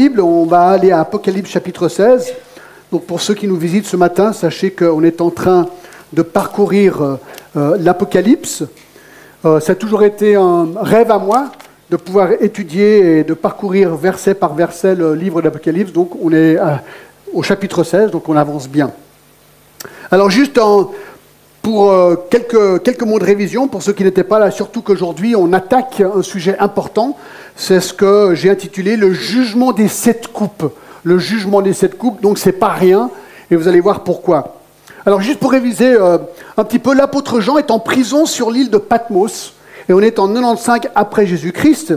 On va aller à Apocalypse chapitre 16. Donc pour ceux qui nous visitent ce matin, sachez qu'on est en train de parcourir euh, euh, l'Apocalypse. Euh, ça a toujours été un rêve à moi de pouvoir étudier et de parcourir verset par verset le livre d'Apocalypse. Donc on est au chapitre 16, donc on avance bien. Alors juste pour quelques, quelques mots de révision, pour ceux qui n'étaient pas là, surtout qu'aujourd'hui on attaque un sujet important, c'est ce que j'ai intitulé le jugement des sept coupes. Le jugement des sept coupes, donc c'est pas rien, et vous allez voir pourquoi. Alors juste pour réviser euh, un petit peu, l'apôtre Jean est en prison sur l'île de Patmos, et on est en 95 après Jésus-Christ,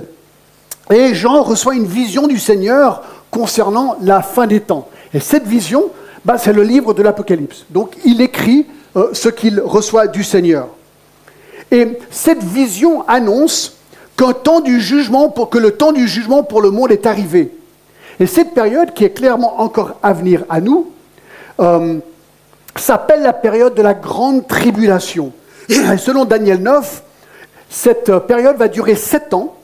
et Jean reçoit une vision du Seigneur concernant la fin des temps. Et cette vision, bah, c'est le livre de l'Apocalypse. Donc il écrit euh, ce qu'il reçoit du Seigneur. Et cette vision annonce temps du jugement, pour, que le temps du jugement pour le monde est arrivé. Et cette période, qui est clairement encore à venir à nous, euh, s'appelle la période de la grande tribulation. Selon Daniel 9, cette période va durer sept ans.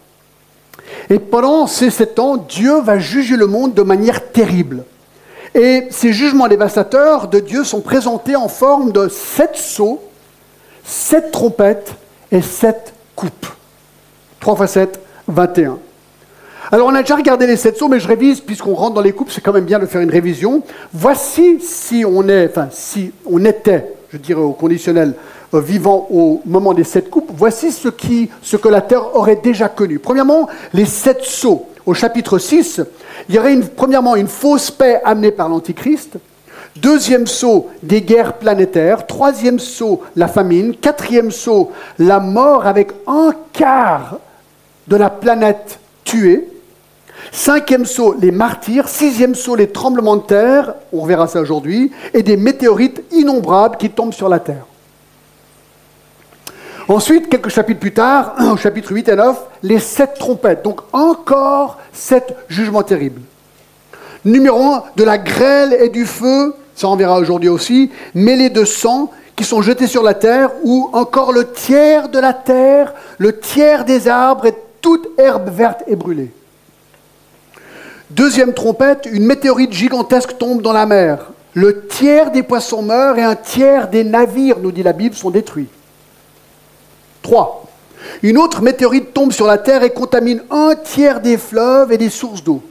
Et pendant ces sept ans, Dieu va juger le monde de manière terrible. Et ces jugements dévastateurs de Dieu sont présentés en forme de sept sceaux, sept trompettes et sept coupes. 3 x 7, 21. Alors on a déjà regardé les sept sceaux, mais je révise, puisqu'on rentre dans les coupes, c'est quand même bien de faire une révision. Voici si on est, enfin si on était, je dirais au conditionnel, euh, vivant au moment des sept coupes, voici ce, qui, ce que la terre aurait déjà connu. Premièrement, les sept sceaux. Au chapitre 6, il y aurait premièrement une fausse paix amenée par l'Antichrist. Deuxième saut, des guerres planétaires. Troisième saut, la famine. Quatrième saut, la mort avec un quart de la planète tuée. Cinquième saut, les martyrs. Sixième saut, les tremblements de terre. On verra ça aujourd'hui. Et des météorites innombrables qui tombent sur la Terre. Ensuite, quelques chapitres plus tard, au chapitre 8 et 9, les sept trompettes. Donc encore sept jugements terribles. Numéro 1, de la grêle et du feu, ça on verra aujourd'hui aussi, mêlés de sang qui sont jetés sur la terre, ou encore le tiers de la terre, le tiers des arbres et toute herbe verte est brûlée. Deuxième trompette, une météorite gigantesque tombe dans la mer. Le tiers des poissons meurt et un tiers des navires, nous dit la Bible, sont détruits. Trois, une autre météorite tombe sur la terre et contamine un tiers des fleuves et des sources d'eau.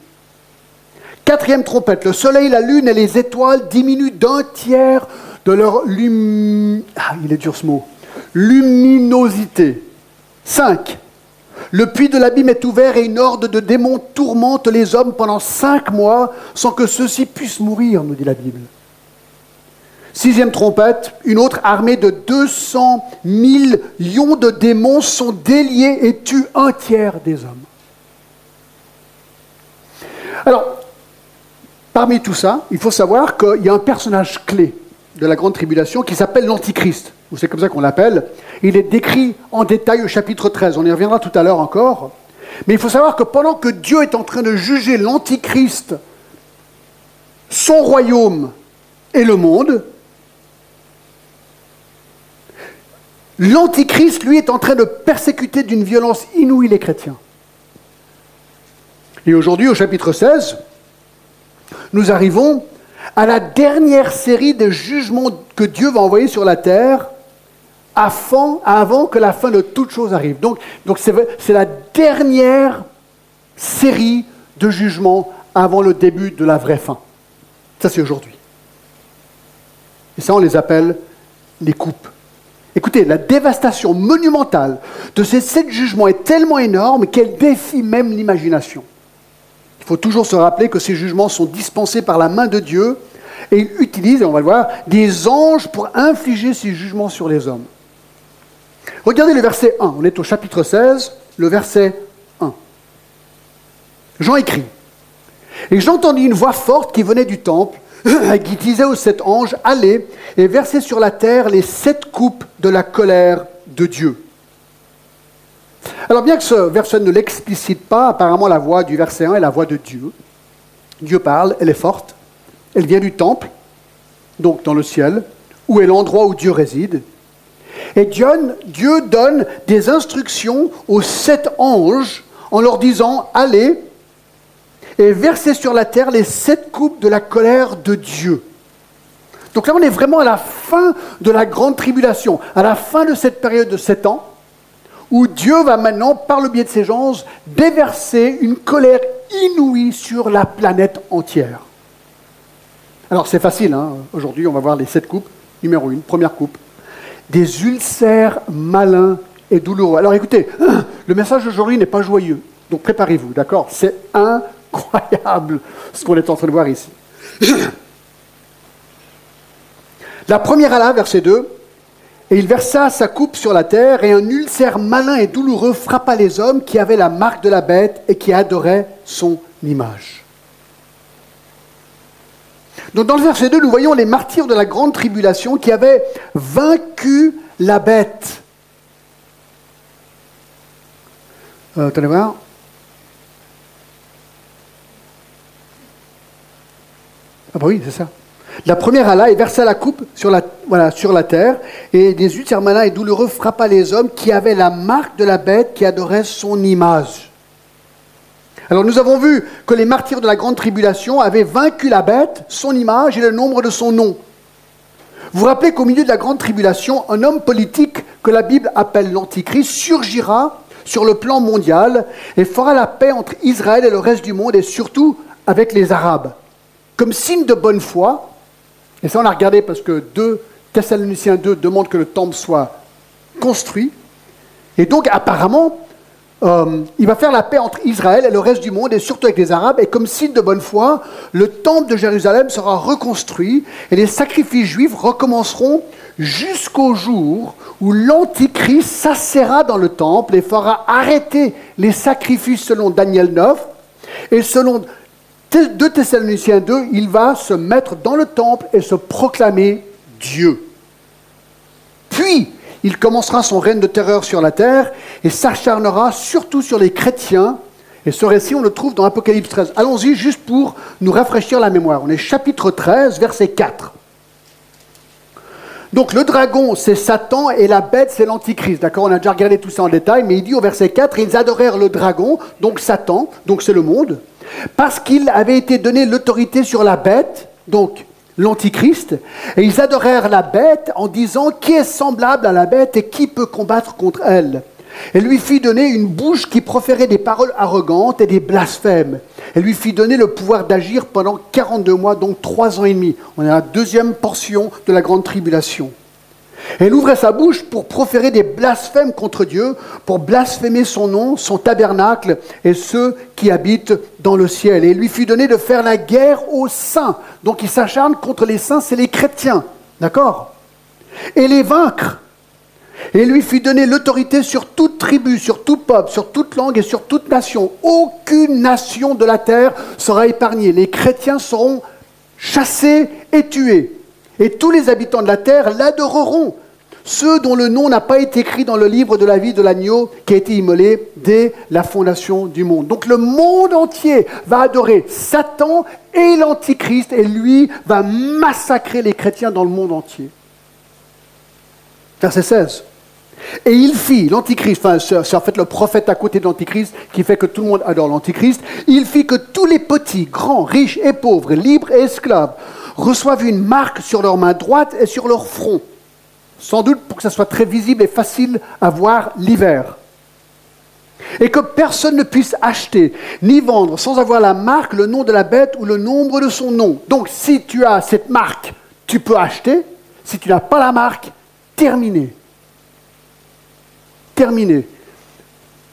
Quatrième trompette, le soleil, la lune et les étoiles diminuent d'un tiers de leur ah, il est dur ce mot. luminosité. Cinq, le puits de l'abîme est ouvert et une horde de démons tourmente les hommes pendant cinq mois sans que ceux-ci puissent mourir, nous dit la Bible. Sixième trompette, une autre armée de 200 millions de démons sont déliés et tuent un tiers des hommes. Alors, parmi tout ça, il faut savoir qu'il y a un personnage clé de la grande tribulation qui s'appelle l'Antichrist c'est comme ça qu'on l'appelle, il est décrit en détail au chapitre 13. On y reviendra tout à l'heure encore. Mais il faut savoir que pendant que Dieu est en train de juger l'Antichrist, son royaume et le monde, l'Antichrist, lui, est en train de persécuter d'une violence inouïe les chrétiens. Et aujourd'hui, au chapitre 16, nous arrivons à la dernière série de jugements que Dieu va envoyer sur la terre avant, que la fin de toute chose arrive. Donc, donc c'est, la dernière série de jugements avant le début de la vraie fin. Ça, c'est aujourd'hui. Et ça, on les appelle les coupes. Écoutez, la dévastation monumentale de ces sept jugements est tellement énorme qu'elle défie même l'imagination. Il faut toujours se rappeler que ces jugements sont dispensés par la main de Dieu et il utilise, on va le voir, des anges pour infliger ces jugements sur les hommes. Regardez le verset 1. On est au chapitre 16, le verset 1. Jean écrit Et j'entendis une voix forte qui venait du temple, qui disait aux sept anges Allez et versez sur la terre les sept coupes de la colère de Dieu. Alors, bien que ce verset ne l'explicite pas, apparemment la voix du verset 1 est la voix de Dieu. Dieu parle, elle est forte, elle vient du temple, donc dans le ciel, où est l'endroit où Dieu réside. Et Dieu, donne des instructions aux sept anges en leur disant Allez et verser sur la terre les sept coupes de la colère de Dieu. Donc là, on est vraiment à la fin de la grande tribulation, à la fin de cette période de sept ans, où Dieu va maintenant, par le biais de ses anges, déverser une colère inouïe sur la planète entière. Alors c'est facile, hein. aujourd'hui on va voir les sept coupes. Numéro une, première coupe. Des ulcères malins et douloureux. Alors écoutez, le message d'aujourd'hui n'est pas joyeux, donc préparez-vous, d'accord? C'est incroyable ce qu'on est en train de voir ici. La première à la, verset 2, et il versa sa coupe sur la terre, et un ulcère malin et douloureux frappa les hommes qui avaient la marque de la bête et qui adoraient son image. Donc dans le verset 2, nous voyons les martyrs de la grande tribulation qui avaient vaincu la bête. Euh, voir. Ah bah oui, c'est ça. La première Allah et versa la coupe sur la, terre, et des malins et douloureux frappa les hommes qui avaient la marque de la bête qui adorait son image. Alors nous avons vu que les martyrs de la grande tribulation avaient vaincu la bête, son image et le nombre de son nom. Vous vous rappelez qu'au milieu de la grande tribulation, un homme politique que la Bible appelle l'Antichrist surgira sur le plan mondial et fera la paix entre Israël et le reste du monde et surtout avec les Arabes. Comme signe de bonne foi, et ça on a regardé parce que 2 Thessaloniciens 2 demande que le temple soit construit, et donc apparemment euh, il va faire la paix entre Israël et le reste du monde, et surtout avec les Arabes, et comme signe de bonne foi, le temple de Jérusalem sera reconstruit, et les sacrifices juifs recommenceront jusqu'au jour où l'Antichrist s'assera dans le temple et fera arrêter les sacrifices selon Daniel 9, et selon 2 Thessaloniciens 2, il va se mettre dans le temple et se proclamer Dieu. Puis, il commencera son règne de terreur sur la terre et s'acharnera surtout sur les chrétiens. Et ce récit, on le trouve dans Apocalypse 13. Allons-y juste pour nous rafraîchir la mémoire. On est chapitre 13, verset 4. Donc le dragon, c'est Satan et la bête, c'est l'antichrist. D'accord? On a déjà regardé tout ça en détail, mais il dit au verset 4, ils adorèrent le dragon, donc Satan, donc c'est le monde, parce qu'il avait été donné l'autorité sur la bête, donc l'Antichrist, et ils adorèrent la bête en disant qui est semblable à la bête et qui peut combattre contre elle? Elle lui fit donner une bouche qui proférait des paroles arrogantes et des blasphèmes. Elle lui fit donner le pouvoir d'agir pendant 42 mois, donc 3 ans et demi. On est à la deuxième portion de la grande tribulation. Elle ouvrait sa bouche pour proférer des blasphèmes contre Dieu, pour blasphémer son nom, son tabernacle et ceux qui habitent dans le ciel. Et il lui fut donné de faire la guerre aux saints. Donc il s'acharne contre les saints, c'est les chrétiens. D'accord? Et les vaincre. Et lui fut donné l'autorité sur toute tribu, sur tout peuple, sur toute langue et sur toute nation. Aucune nation de la terre sera épargnée. Les chrétiens seront chassés et tués. Et tous les habitants de la terre l'adoreront, ceux dont le nom n'a pas été écrit dans le livre de la vie de l'agneau qui a été immolé dès la fondation du monde. Donc le monde entier va adorer Satan et l'Antichrist et lui va massacrer les chrétiens dans le monde entier. Verset 16. Et il fit, l'Antichrist, enfin c'est en fait le prophète à côté de l'Antichrist qui fait que tout le monde adore l'Antichrist, il fit que tous les petits, grands, riches et pauvres, libres et esclaves, reçoivent une marque sur leur main droite et sur leur front, sans doute pour que ça soit très visible et facile à voir l'hiver. Et que personne ne puisse acheter ni vendre sans avoir la marque, le nom de la bête ou le nombre de son nom. Donc si tu as cette marque, tu peux acheter. Si tu n'as pas la marque, terminé. Terminé.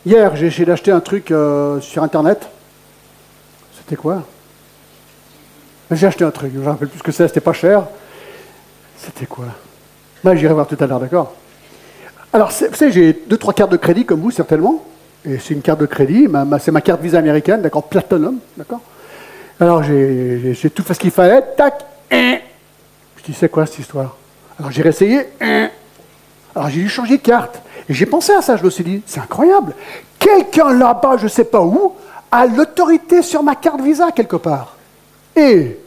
Hier, j'ai essayé d'acheter un truc euh, sur Internet. C'était quoi? J'ai acheté un truc, je ne me rappelle plus ce que c'est, c'était pas cher. C'était quoi? Ben, J'irai voir tout à l'heure, d'accord? Alors, vous savez, j'ai deux, trois cartes de crédit comme vous, certainement. Et c'est une carte de crédit, c'est ma carte Visa américaine, d'accord Platinum, d'accord? Alors, j'ai tout fait ce qu'il fallait, tac, hein. Je dis, c'est quoi cette histoire? Alors, j'ai réessayé, hein. Alors, j'ai dû changer de carte. Et j'ai pensé à ça, je me suis dit, c'est incroyable. Quelqu'un là-bas, je ne sais pas où, a l'autorité sur ma carte Visa quelque part. Et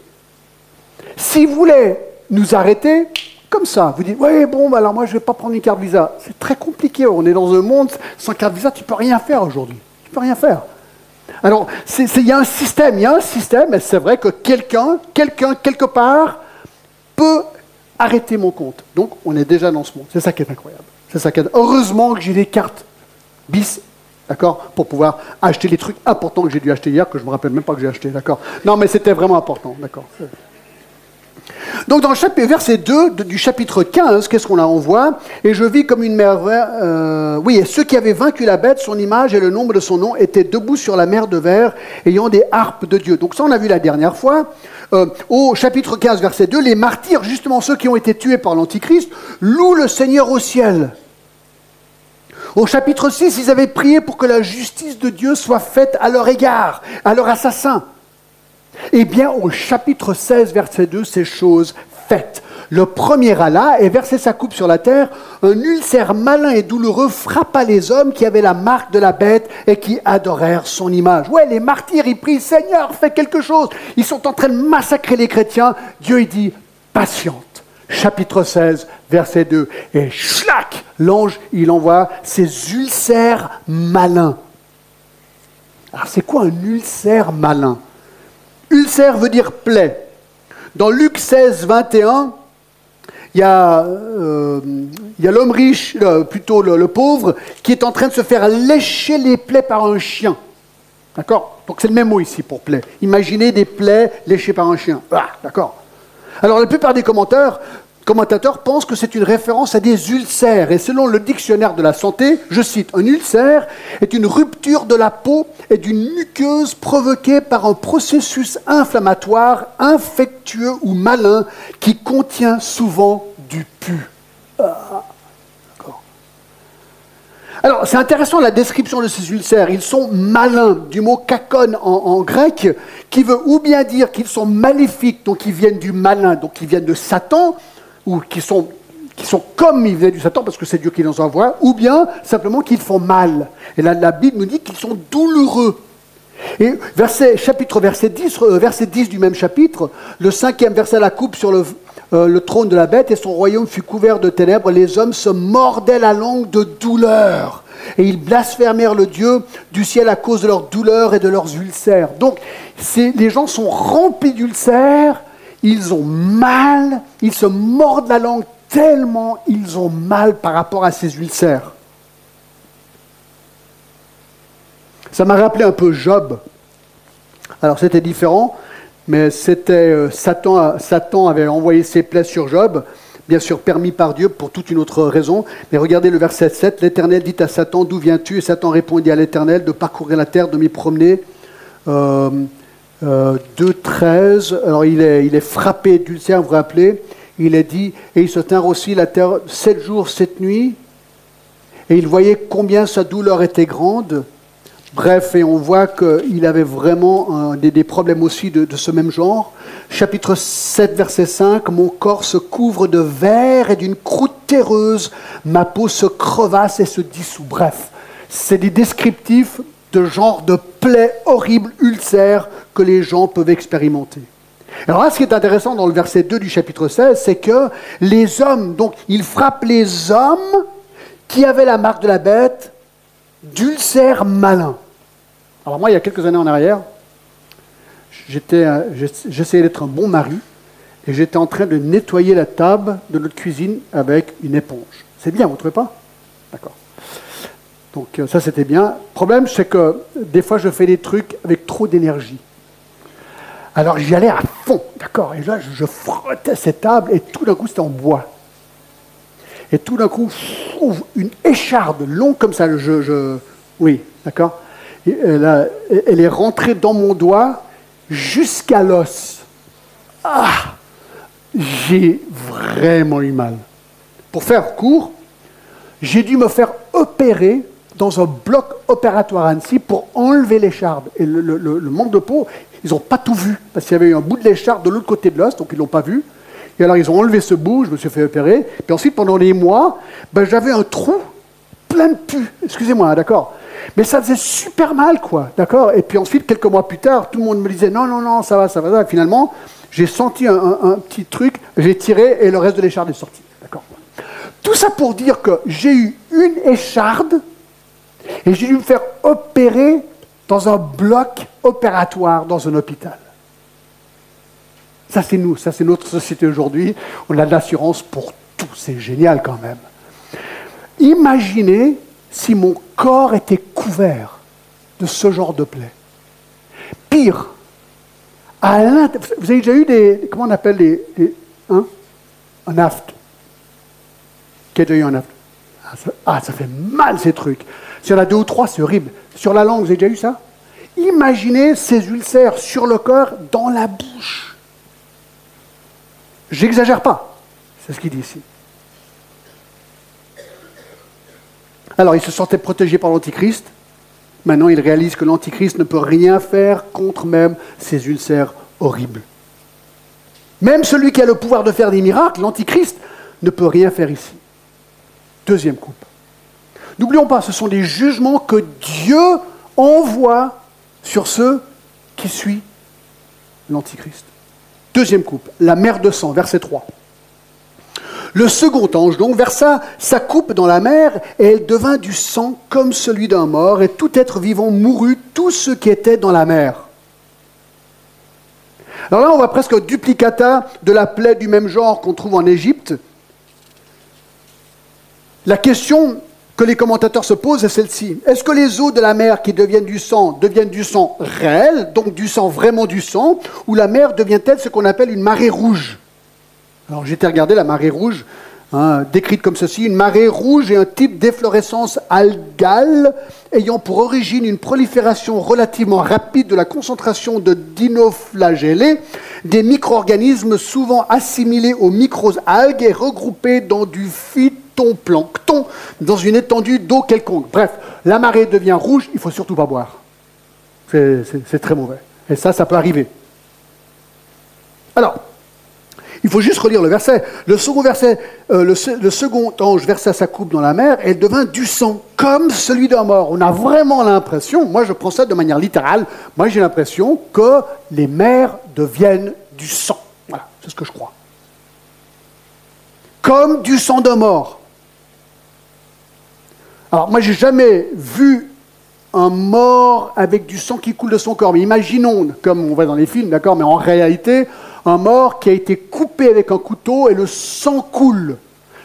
s'il voulait nous arrêter, comme ça, vous dites, oui, bon, bah alors moi je ne vais pas prendre une carte Visa. C'est très compliqué, on est dans un monde, sans carte Visa, tu ne peux rien faire aujourd'hui. Tu ne peux rien faire. Alors, il y a un système, il y a un système, et c'est vrai que quelqu'un, quelqu'un, quelque part, peut arrêter mon compte. Donc, on est déjà dans ce monde. C'est ça qui est incroyable. C'est ça. Heureusement que j'ai des cartes bis, d'accord, pour pouvoir acheter les trucs importants que j'ai dû acheter hier, que je ne me rappelle même pas que j'ai acheté, d'accord. Non, mais c'était vraiment important, d'accord. Donc dans le chapitre, verset 2 du chapitre 15, qu'est-ce qu'on a? On voit, et je vis comme une merveille. Euh, oui, et ceux qui avaient vaincu la bête, son image et le nombre de son nom étaient debout sur la mer de verre, ayant des harpes de Dieu. Donc ça, on a vu la dernière fois. Euh, au chapitre 15, verset 2, les martyrs, justement ceux qui ont été tués par l'Antichrist, louent le Seigneur au ciel. Au chapitre 6, ils avaient prié pour que la justice de Dieu soit faite à leur égard, à leur assassin. Eh bien, au chapitre 16, verset 2, ces choses faites. Le premier Allah, et versé sa coupe sur la terre, un ulcère malin et douloureux frappa les hommes qui avaient la marque de la bête et qui adorèrent son image. Ouais, les martyrs, ils prient, Seigneur, fais quelque chose. Ils sont en train de massacrer les chrétiens. Dieu, il dit, patiente. Chapitre 16, verset 2. Et schlac, l'ange, il envoie ses ulcères malins. Alors, c'est quoi un ulcère malin? Ulcère veut dire plaie. Dans Luc 16, 21, il y a, euh, l'homme riche, euh, plutôt le, pauvre, qui est en train de se faire lécher les plaies par un chien. D'accord? Donc c'est le même mot ici pour plaie. Imaginez des plaies léchées par un chien. Ah, d'accord Alors la plupart des commentaires commentateurs pensent que c'est une référence à des ulcères. Et selon le dictionnaire de la santé, je cite, un ulcère est une rupture de la peau et d'une muqueuse provoquée par un processus inflammatoire, infectieux ou malin qui contient souvent du pu. Ah, alors, c'est intéressant la description de ces ulcères. Ils sont malins, du mot kakon en, en grec, qui veut ou bien dire qu'ils sont maléfiques, donc ils viennent du malin, donc ils viennent de Satan, ou qui sont, qui sont comme ils viennent du Satan, parce que c'est Dieu qui les envoie, ou bien simplement qu'ils font mal. Et là, la Bible nous dit qu'ils sont douloureux. Et verset, chapitre verset 10, euh, verset 10 du même chapitre, le cinquième verset la coupe sur le, euh, le trône de la bête et son royaume fut couvert de ténèbres. Les hommes se mordaient la langue de douleur et ils blasphémèrent le Dieu du ciel à cause de leurs douleurs et de leurs ulcères. Donc les gens sont remplis d'ulcères ils ont mal, ils se mordent la langue tellement ils ont mal par rapport à ces ulcères. Ça m'a rappelé un peu Job. Alors c'était différent, mais c'était euh, Satan, avait envoyé ses plaies sur Job, bien sûr permis par Dieu pour toute une autre raison. Mais regardez le verset 7, l'Éternel dit à Satan, d'où viens-tu? Et Satan répondit à l'Éternel, de parcourir la terre, de m'y promener. Euh, 2.13, euh, alors il est, il est frappé d'ulcère, vous vous rappelez, il est dit, et il se tint aussi la terre sept jours, sept nuits, et il voyait combien sa douleur était grande. Bref, et on voit qu'il avait vraiment des, problèmes aussi de, de, ce même genre. Chapitre 7, verset 5, Mon corps se couvre de verre et d'une croûte terreuse, ma peau se crevasse et se dissout. Bref, c'est des descriptifs de genre de plaie horrible, ulcère que les gens peuvent expérimenter. Alors là, ce qui est intéressant dans le verset 2 du chapitre 16, c'est que les hommes, donc il frappe les hommes qui avaient la marque de la bête d'ulcère malin. Alors moi, il y a quelques années en arrière, j'essayais d'être un bon mari et j'étais en train de nettoyer la table de notre cuisine avec une éponge. C'est bien, vous ne trouvez pas? D'accord. Donc euh, ça c'était bien. Le problème c'est que des fois je fais des trucs avec trop d'énergie. Alors j'y allais à fond, d'accord? Et là je frottais cette table et tout d'un coup c'était en bois. Et tout d'un coup, une écharde longue comme ça, je, oui, d'accord? Elle, elle est rentrée dans mon doigt jusqu'à l'os. Ah J'ai vraiment eu mal. Pour faire court, j'ai dû me faire opérer dans un bloc opératoire à Annecy pour enlever l'écharde. Et le, manque de peau, ils n'ont pas tout vu, parce qu'il y avait eu un bout de l'écharde de l'autre côté de l'os, donc ils ne l'ont pas vu. Et alors ils ont enlevé ce bout, je me suis fait opérer. Puis ensuite, pendant les mois, ben, j'avais un trou plein de pu. Excusez-moi, hein, d'accord Mais ça faisait super mal, quoi, d'accord Et puis ensuite, quelques mois plus tard, tout le monde me disait non, non, non, ça va, ça va. Ça va. finalement, j'ai senti un, un, petit truc, j'ai tiré et le reste de l'écharde est sorti, d'accord Tout ça pour dire que j'ai eu une écharde et j'ai dû me faire opérer dans un bloc opératoire dans un hôpital. Ça, c'est nous, ça, c'est notre société aujourd'hui. On a de l'assurance pour tout. C'est génial quand même. Imaginez si mon corps était couvert de ce genre de plaie. Pire, à vous avez déjà eu des. Comment on appelle les. hein, un aft Qui a eu un aft? Ah ah, ça fait mal ces trucs. S'il y a deux ou trois, c'est horrible. Sur la langue, vous avez déjà eu ça? Imaginez ces ulcères sur le corps dans la bouche. J'exagère pas. C'est ce qu'il dit ici. Alors, il se sentait protégé par l'Antichrist. Maintenant, il réalise que l'Antichrist ne peut rien faire contre même ces ulcères horribles. Même celui qui a le pouvoir de faire des miracles, l'Antichrist, ne peut rien faire ici. Deuxième coupe. N'oublions pas, ce sont des jugements que Dieu envoie sur ceux qui suivent l'Antichrist. Deuxième coupe, la mer de sang, verset 3. Le second ange donc versa sa coupe dans la mer, et elle devint du sang comme celui d'un mort, et tout être vivant mourut, tout ce qui était dans la mer. Alors là, on voit presque un duplicata de la plaie du même genre qu'on trouve en Égypte. La question que les commentateurs se posent est celle-ci. Est-ce que les eaux de la mer qui deviennent du sang deviennent du sang réel, donc du sang vraiment du sang, ou la mer devient-elle ce qu'on appelle une marée rouge? Alors j'ai été regarder la marée rouge, hein, décrite comme ceci. Une marée rouge est un type d'efflorescence algale ayant pour origine une prolifération relativement rapide de la concentration de dinoflagellés, des micro-organismes souvent assimilés aux micro-algues et regroupés dans du phytoplancton, dans une étendue d'eau quelconque. Bref, la marée devient rouge, il faut surtout pas boire. C'est très mauvais. Et ça, ça peut arriver. Alors, il faut juste relire le verset. Le second verset, euh, le, second ange versa sa coupe dans la mer, elle devint du sang, comme celui d'un mort. On a vraiment l'impression, moi je prends ça de manière littérale, moi j'ai l'impression que les mers deviennent du sang. Voilà, c'est ce que je crois. Comme du sang d'un mort. Alors moi j'ai jamais vu un mort avec du sang qui coule de son corps. Mais imaginons, comme on voit dans les films, d'accord, mais en réalité, un mort qui a été coupé avec un couteau et le sang coule.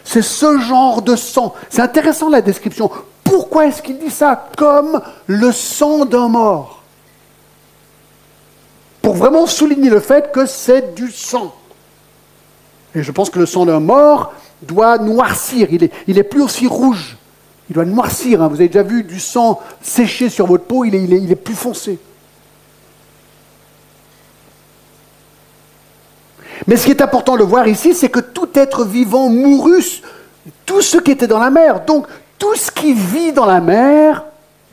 C'est ce genre de sang. C'est intéressant la description. Pourquoi est-ce qu'il dit ça comme le sang d'un mort? Pour vraiment souligner le fait que c'est du sang. Et je pense que le sang d'un mort doit noircir. Il n'est il est plus aussi rouge. Il doit noircir. Hein. Vous avez déjà vu du sang séché sur votre peau, il est, plus foncé. Mais ce qui est important de voir ici, c'est que tout être vivant mourut, tout ce qui était dans la mer. Donc, tout ce qui vit dans la mer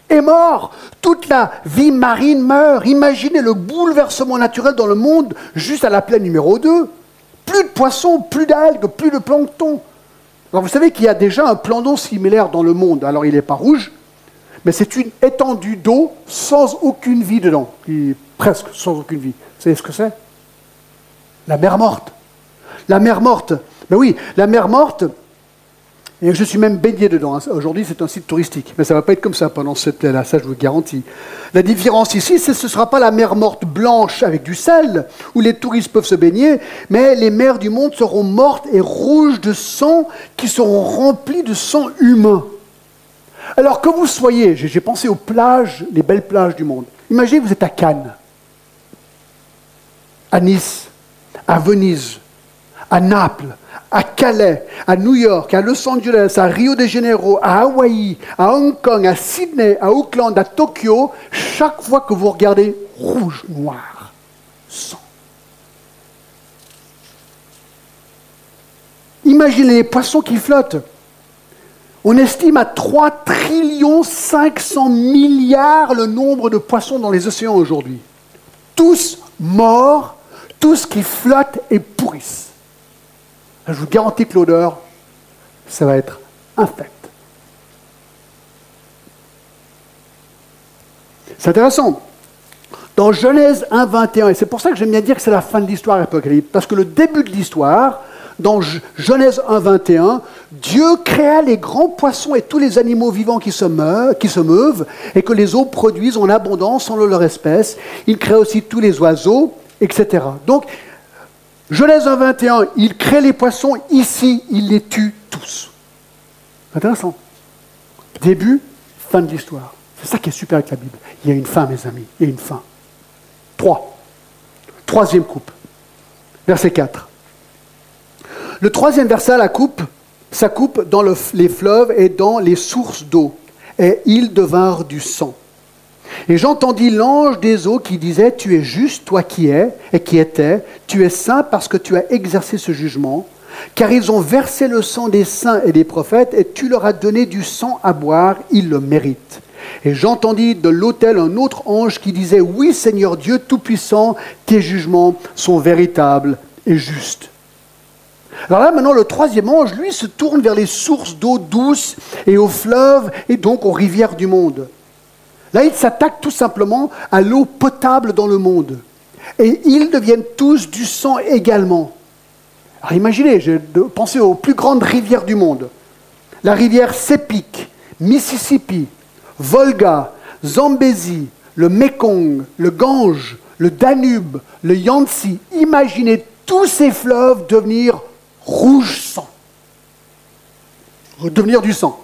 est mort. Toute la vie marine meurt. Imaginez le bouleversement naturel dans le monde juste à la plaine numéro 2. Plus de poissons, plus d'algues, plus de plancton. Alors vous savez qu'il y a déjà un plan d'eau similaire dans le monde. Alors il n'est pas rouge, mais c'est une étendue d'eau sans aucune vie dedans. Presque sans aucune vie. Vous savez ce que c'est? La mer morte. La mer morte. Ben oui, la mer morte, et je suis même baigné dedans. Hein. Aujourd'hui, c'est un site touristique. Mais ça ne va pas être comme ça pendant cette là ça je vous garantis. La différence ici, c'est que ce ne sera pas la mer morte blanche avec du sel, où les touristes peuvent se baigner, mais les mers du monde seront mortes et rouges de sang, qui seront remplies de sang humain. Alors que vous soyez, j'ai pensé aux plages, les belles plages du monde. Imaginez, vous êtes à Cannes, à Nice, à Venise, à Naples, à Calais, à New York, à Los Angeles, à Rio de Janeiro, à Hawaï, à Hong Kong, à Sydney, à Auckland, à Tokyo, chaque fois que vous regardez rouge, noir, sang. Imaginez les poissons qui flottent. On estime à 3 trillions 500 milliards le nombre de poissons dans les océans aujourd'hui. Tous morts tout ce qui flotte et pourrisse. Je vous garantis que l'odeur, ça va être infect. C'est intéressant. Dans Genèse 1, 21, et c'est pour ça que j'aime bien dire que c'est la fin de l'histoire apocalyptique, parce que le début de l'histoire dans Genèse 1, 21, Dieu créa les grands poissons et tous les animaux vivants qui se, meuvent, qui se et que les eaux produisent en abondance selon leur espèce. Il créa aussi tous les oiseaux, etc. Donc, Genèse 1, 21, il crée les poissons, ici, il les tue tous. Intéressant. Début, fin de l'histoire. C'est ça qui est super avec la Bible. Il y a une fin, mes amis, il y a une fin. Trois. Troisième coupe. Verset 4. Le troisième verset, la coupe, ça coupe dans les fleuves et dans les sources d'eau, et ils devinrent du sang. Et j'entendis l'ange des eaux qui disait, Tu es juste, toi qui es, et qui étais, tu es saint parce que tu as exercé ce jugement, car ils ont versé le sang des saints et des prophètes, et tu leur as donné du sang à boire, ils le méritent. Et j'entendis de l'autel un autre ange qui disait, Oui Seigneur Dieu Tout-Puissant, tes jugements sont véritables et justes. Alors là, maintenant, le troisième ange, lui, se tourne vers les sources d'eau douce et aux fleuves et donc aux rivières du monde. Là, il s'attaque tout simplement à l'eau potable dans le monde. Et ils deviennent tous du sang également. Alors imaginez, pensez aux plus grandes rivières du monde. La rivière Sepik, Mississippi, Volga, Zambézi, le Mekong, le Gange, le Danube, le Yangtze. Imaginez tous ces fleuves devenir rouge sang. Devenir du sang.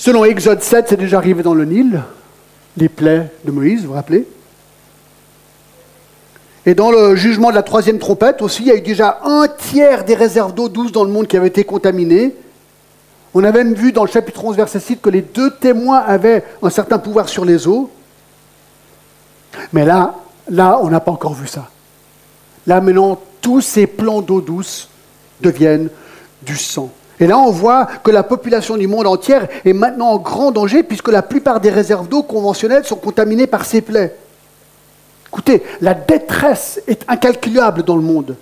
Selon Exode 7, c'est déjà arrivé dans le Nil, les plaies de Moïse, vous vous rappelez? Et dans le jugement de la troisième trompette aussi, il y a eu déjà un tiers des réserves d'eau douce dans le monde qui avaient été contaminées. On a même vu dans le chapitre 11, verset 6, que les deux témoins avaient un certain pouvoir sur les eaux. Mais là, là, on n'a pas encore vu ça. Là, maintenant, tous ces plans d'eau douce deviennent du sang. Et là, on voit que la population du monde entière est maintenant en grand danger puisque la plupart des réserves d'eau conventionnelles sont contaminées par ces plaies. Écoutez, la détresse est incalculable dans le monde.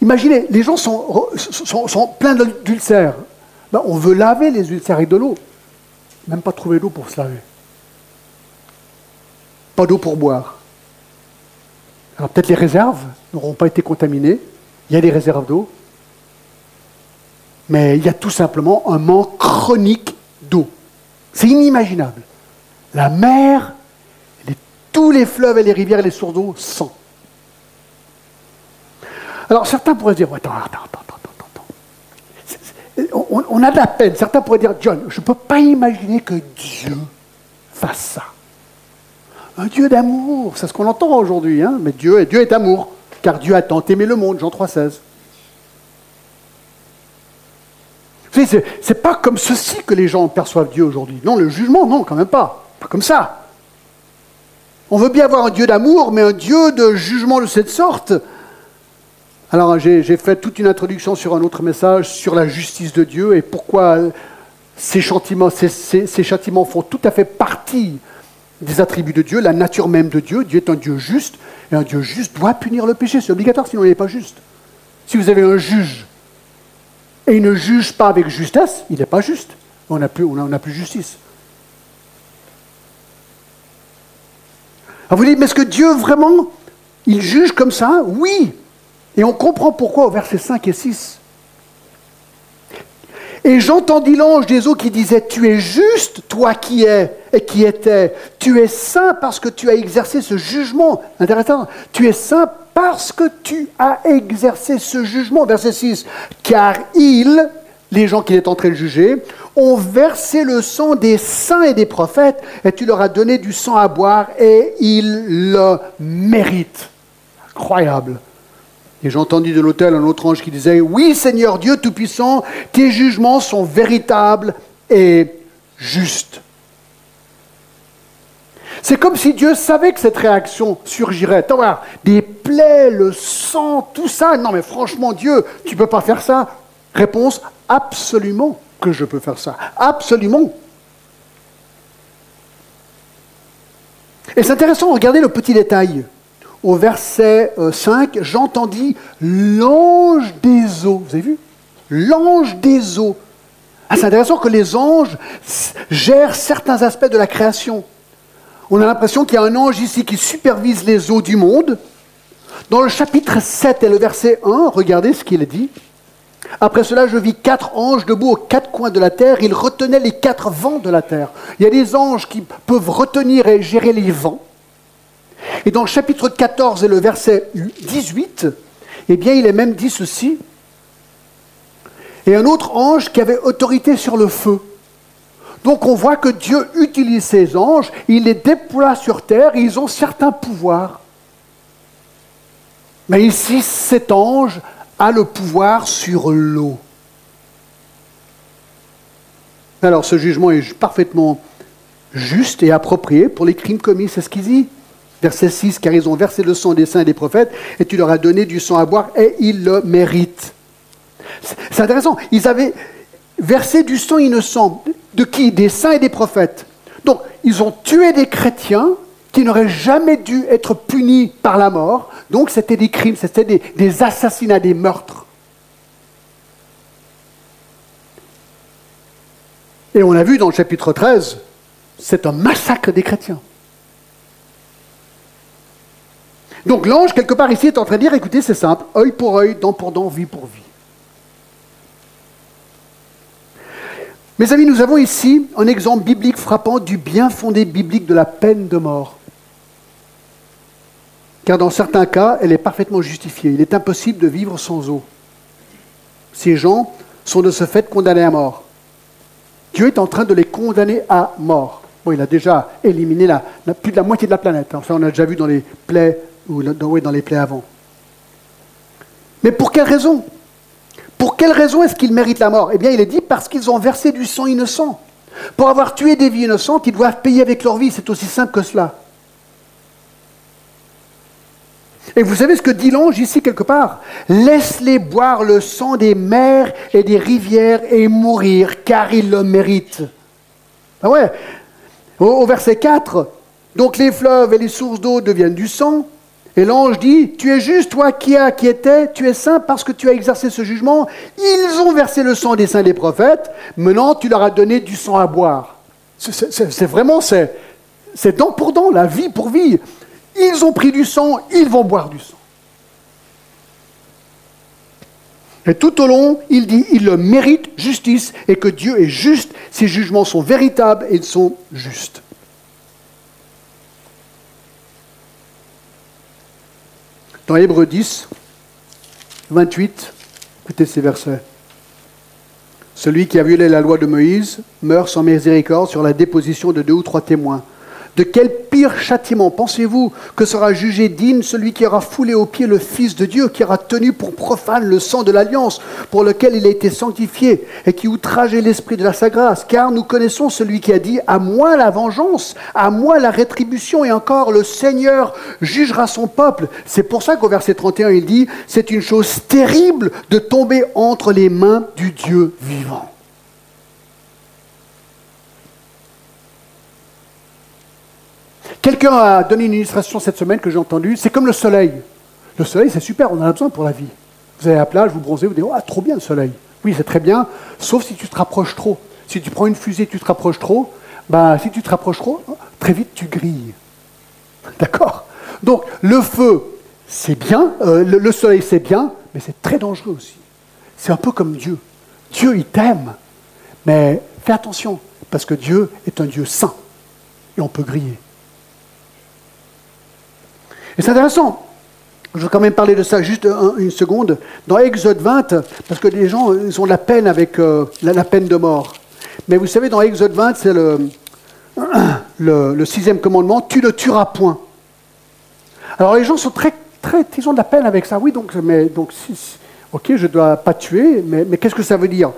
Imaginez, les gens sont, pleins d'ulcères. Ben, on veut laver les ulcères avec de l'eau. Même pas trouver l'eau pour se laver. Pas d'eau pour boire. Alors peut-être les réserves n'auront pas été contaminées. Il y a des réserves d'eau. Mais il y a tout simplement un manque chronique d'eau. C'est inimaginable. La mer, tous les fleuves et les rivières et les sources d'eau sont. Alors certains pourraient dire, attends, attends, attends, attends, attends. On, on, a de la peine. Certains pourraient dire, John, je ne peux pas imaginer que Dieu fasse ça. Un Dieu d'amour, c'est ce qu'on entend aujourd'hui, hein mais Dieu, Dieu est amour, car Dieu a tant aimé le monde, Jean 3,16. Ce n'est pas comme ceci que les gens perçoivent Dieu aujourd'hui. Non, le jugement, non, quand même pas. Pas comme ça. On veut bien avoir un Dieu d'amour, mais un Dieu de jugement de cette sorte. Alors j'ai fait toute une introduction sur un autre message sur la justice de Dieu et pourquoi ces châtiments, ces châtiments font tout à fait partie des attributs de Dieu, la nature même de Dieu. Dieu est un Dieu juste, et un Dieu juste doit punir le péché. C'est obligatoire, sinon il n'est pas juste. Si vous avez un juge et il ne juge pas avec justesse, il n'est pas juste. On n'a plus, on plus justice. Alors vous dites, mais est-ce que Dieu vraiment, il juge comme ça? Oui. Et on comprend pourquoi au verset 5 et 6. Et j'entendis l'ange des eaux qui disait, tu es juste, toi qui es et qui étais. Tu es saint parce que tu as exercé ce jugement. Intéressant. Tu es saint parce que tu as exercé ce jugement. Verset 6. Car ils, les gens qu'il est en train de juger, ont versé le sang des saints et des prophètes, et tu leur as donné du sang à boire, et ils le méritent. Incroyable. Et j'ai entendu de l'autel un autre ange qui disait, oui Seigneur Dieu Tout-Puissant, tes jugements sont véritables et justes. C'est comme si Dieu savait que cette réaction surgirait. Des plaies, le sang, tout ça. Non mais franchement Dieu, tu ne peux pas faire ça. Réponse, absolument que je peux faire ça. Absolument. Et c'est intéressant, regardez le petit détail au verset 5, euh, j'entendis l'ange des eaux. Vous avez vu? L'ange des eaux. Ah, c'est intéressant que les anges gèrent certains aspects de la création. On a l'impression qu'il y a un ange ici qui supervise les eaux du monde. Dans le chapitre 7 et le verset 1, regardez ce qu'il dit. Après cela, je vis quatre anges debout aux quatre coins de la terre. Ils retenaient les quatre vents de la terre. Il y a des anges qui peuvent retenir et gérer les vents. Et dans le chapitre 14 et le verset 18, eh bien, il est même dit ceci. Et un autre ange qui avait autorité sur le feu. Donc on voit que Dieu utilise ces anges, il les déploie sur terre ils ont certains pouvoirs. Mais ici, cet ange a le pouvoir sur l'eau. Alors ce jugement est parfaitement juste et approprié pour les crimes commis, c'est ce qu'il dit. Verset 6, car ils ont versé le sang des saints et des prophètes, et tu leur as donné du sang à boire, et ils le méritent. C'est intéressant, ils avaient versé du sang innocent. De qui Des saints et des prophètes. Donc, ils ont tué des chrétiens qui n'auraient jamais dû être punis par la mort. Donc, c'était des crimes, c'était des, assassinats, des meurtres. Et on a vu dans le chapitre 13, c'est un massacre des chrétiens. Donc l'ange, quelque part ici, est en train de dire, écoutez, c'est simple, œil pour œil, dent pour dent, vie pour vie. Mes amis, nous avons ici un exemple biblique frappant du bien fondé biblique de la peine de mort. Car dans certains cas, elle est parfaitement justifiée. Il est impossible de vivre sans eau. Ces gens sont de ce fait condamnés à mort. Dieu est en train de les condamner à mort. Bon, il a déjà éliminé plus de la moitié de la planète. Enfin, on a déjà vu dans les plaies ou dans, dans les plaies avant. Mais pour quelle raison? Pour quelle raison est-ce qu'ils méritent la mort? Eh bien, il est dit parce qu'ils ont versé du sang innocent. Pour avoir tué des vies innocentes, ils doivent payer avec leur vie. C'est aussi simple que cela. Et vous savez ce que dit l'ange ici quelque part? Laisse-les boire le sang des mers et des rivières et mourir, car ils le méritent. Ah ouais Au verset 4, donc les fleuves et les sources d'eau deviennent du sang, et l'ange dit, tu es juste, toi qui, qui étais, tu es saint parce que tu as exercé ce jugement. Ils ont versé le sang des saints des prophètes, maintenant tu leur as donné du sang à boire. C'est vraiment, c'est dent pour dent, la vie pour vie. Ils ont pris du sang, ils vont boire du sang. Et tout au long, il dit, il le mérite justice et que Dieu est juste, ses jugements sont véritables et ils sont justes. Dans Hébreu 10, 28, écoutez ces versets. Celui qui a violé la loi de Moïse meurt sans miséricorde sur la déposition de deux ou trois témoins. De quel pire châtiment pensez-vous que sera jugé digne celui qui aura foulé aux pieds le Fils de Dieu, qui aura tenu pour profane le sang de l'alliance pour lequel il a été sanctifié et qui outrageait l'esprit de la sa grâce? Car nous connaissons celui qui a dit À moi la vengeance, à moi la rétribution, et encore le Seigneur jugera son peuple. C'est pour ça qu'au verset 31, il dit C'est une chose terrible de tomber entre les mains du Dieu vivant. Quelqu'un a donné une illustration cette semaine que j'ai entendue. C'est comme le soleil. Le soleil, c'est super, on en a besoin pour la vie. Vous allez à la plage, vous bronzez, vous dites Ah, trop bien le soleil. Oui, c'est très bien, sauf si tu te rapproches trop. Si tu prends une fusée, tu te rapproches trop, ben, si tu te rapproches trop, très vite tu grilles. D'accord? Donc, le feu, c'est bien, euh, le soleil, c'est bien, mais c'est très dangereux aussi. C'est un peu comme Dieu. Dieu, il t'aime, mais fais attention, parce que Dieu est un Dieu saint, et on peut griller. Et c'est intéressant. Je veux quand même parler de ça juste une seconde. Dans Exode 20, parce que les gens ils ont la peine avec euh, la, peine de mort. Mais vous savez, dans Exode 20, c'est le, sixième commandement, tu ne tueras point. Alors les gens sont très, très, ils ont de la peine avec ça. Oui, donc, mais, donc ok, je ne dois pas tuer, mais, mais qu'est-ce que ça veut dire?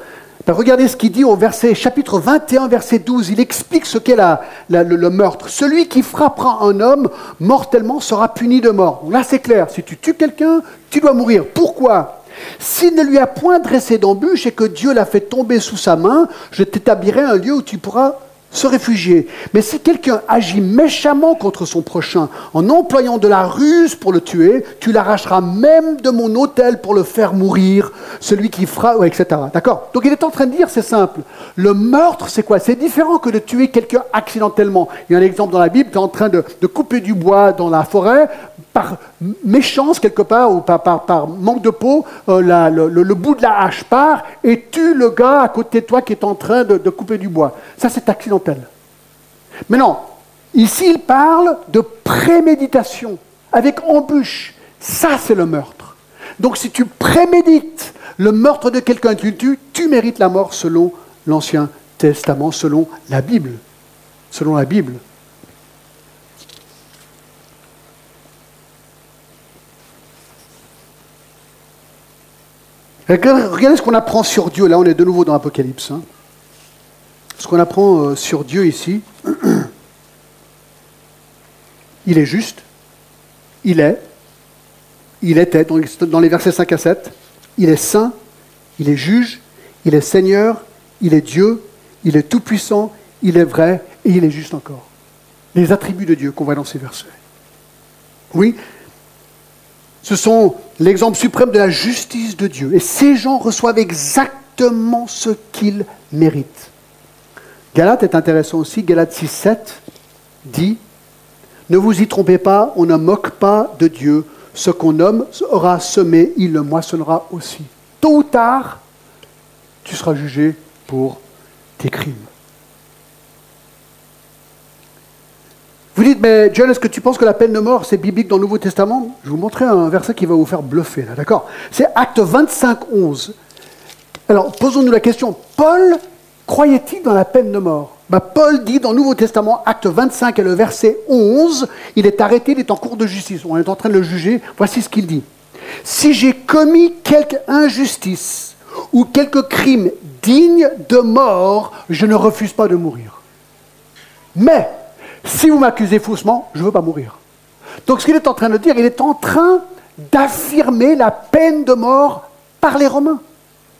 Ben, regardez ce qu'il dit au verset, chapitre 21, verset 12. Il explique ce qu'est le, meurtre. Celui qui frappera un homme mortellement sera puni de mort. là, c'est clair. Si tu tues quelqu'un, tu dois mourir. Pourquoi? S'il ne lui a point dressé d'embûche et que Dieu l'a fait tomber sous sa main, je t'établirai un lieu où tu pourras se réfugier. Mais si quelqu'un agit méchamment contre son prochain en employant de la ruse pour le tuer, tu l'arracheras même de mon hôtel pour le faire mourir, celui qui fera, etc. D'accord? Donc il est en train de dire, c'est simple, le meurtre, c'est quoi? C'est différent que de tuer quelqu'un accidentellement. Il y a un exemple dans la Bible, tu es en train de, couper du bois dans la forêt, par méchance quelque part, ou par, manque de peau, euh, le, bout de la hache part et tue le gars à côté de toi qui est en train de, de couper du bois. Ça, c'est accidentel. Mais non, ici, il parle de préméditation, avec embûche. Ça, c'est le meurtre. Donc, si tu prémédites le meurtre de quelqu'un que tu tues, tu mérites la mort selon l'Ancien Testament, selon la Bible. Selon la Bible. Regardez ce qu'on apprend sur Dieu. Là, on est de nouveau dans l'Apocalypse. Hein. Ce qu'on apprend euh, sur Dieu ici, il est juste, il est, il était, dans les versets 5 à 7, il est saint, il est juge, il est Seigneur, il est Dieu, il est tout-puissant, il est vrai et il est juste encore. Les attributs de Dieu qu'on voit dans ces versets. Oui, ce sont l'exemple suprême de la justice de Dieu. Et ces gens reçoivent exactement ce qu'ils méritent. Galate est intéressant aussi. Galate 6, 7 dit Ne vous y trompez pas, on ne moque pas de Dieu. Ce qu'on homme aura semé, il le moissonnera aussi. Tôt ou tard, tu seras jugé pour tes crimes. Vous dites, mais John, est-ce que tu penses que la peine de mort, c'est biblique dans le Nouveau Testament Je vais vous montrer un verset qui va vous faire bluffer, là, d'accord C'est Acte 25, 11. Alors, posons-nous la question, Paul croyait-il dans la peine de mort bah, Paul dit dans le Nouveau Testament, acte 25 et le verset 11, il est arrêté, il est en cours de justice, on est en train de le juger, voici ce qu'il dit. Si j'ai commis quelque injustice ou quelque crime digne de mort, je ne refuse pas de mourir. Mais si vous m'accusez faussement, je ne veux pas mourir. Donc ce qu'il est en train de dire, il est en train d'affirmer la peine de mort par les Romains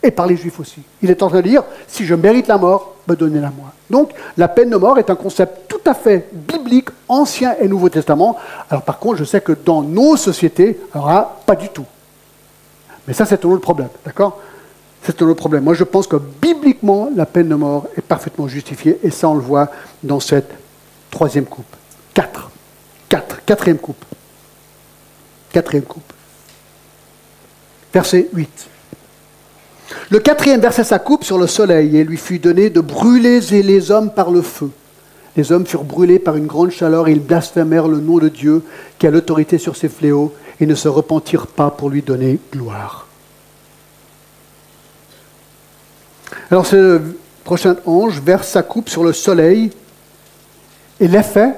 et par les Juifs aussi. Il est en train de dire, si je mérite la mort, me donnez-la moi. Donc la peine de mort est un concept tout à fait biblique, ancien et Nouveau Testament. Alors par contre, je sais que dans nos sociétés, alors pas du tout. Mais ça, c'est un autre problème, d'accord? C'est un autre problème. Moi, je pense que bibliquement, la peine de mort est parfaitement justifiée, et ça, on le voit dans cette Troisième coupe. Quatre. Quatre. Quatrième coupe. Quatrième coupe. Verset 8. Le quatrième verset sa coupe sur le soleil, et lui fut donné de brûler les hommes par le feu. Les hommes furent brûlés par une grande chaleur, et ils blasphémèrent le nom de Dieu, qui a l'autorité sur ses fléaux, et ne se repentirent pas pour lui donner gloire. Alors ce prochain ange verse sa coupe sur le soleil, et l'effet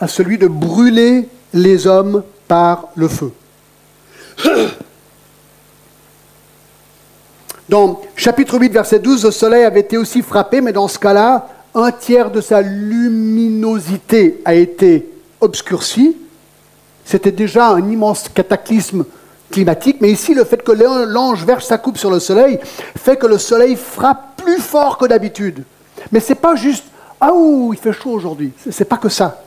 à celui de brûler les hommes par le feu. Dans chapitre 8, verset 12, le soleil avait été aussi frappé, mais dans ce cas-là, un tiers de sa luminosité a été obscurci. C'était déjà un immense cataclysme climatique, mais ici, le fait que l'ange verse sa coupe sur le soleil fait que le soleil frappe plus fort que d'habitude. Mais ce n'est pas juste ah ouh, il fait chaud aujourd'hui. Ce n'est pas que ça.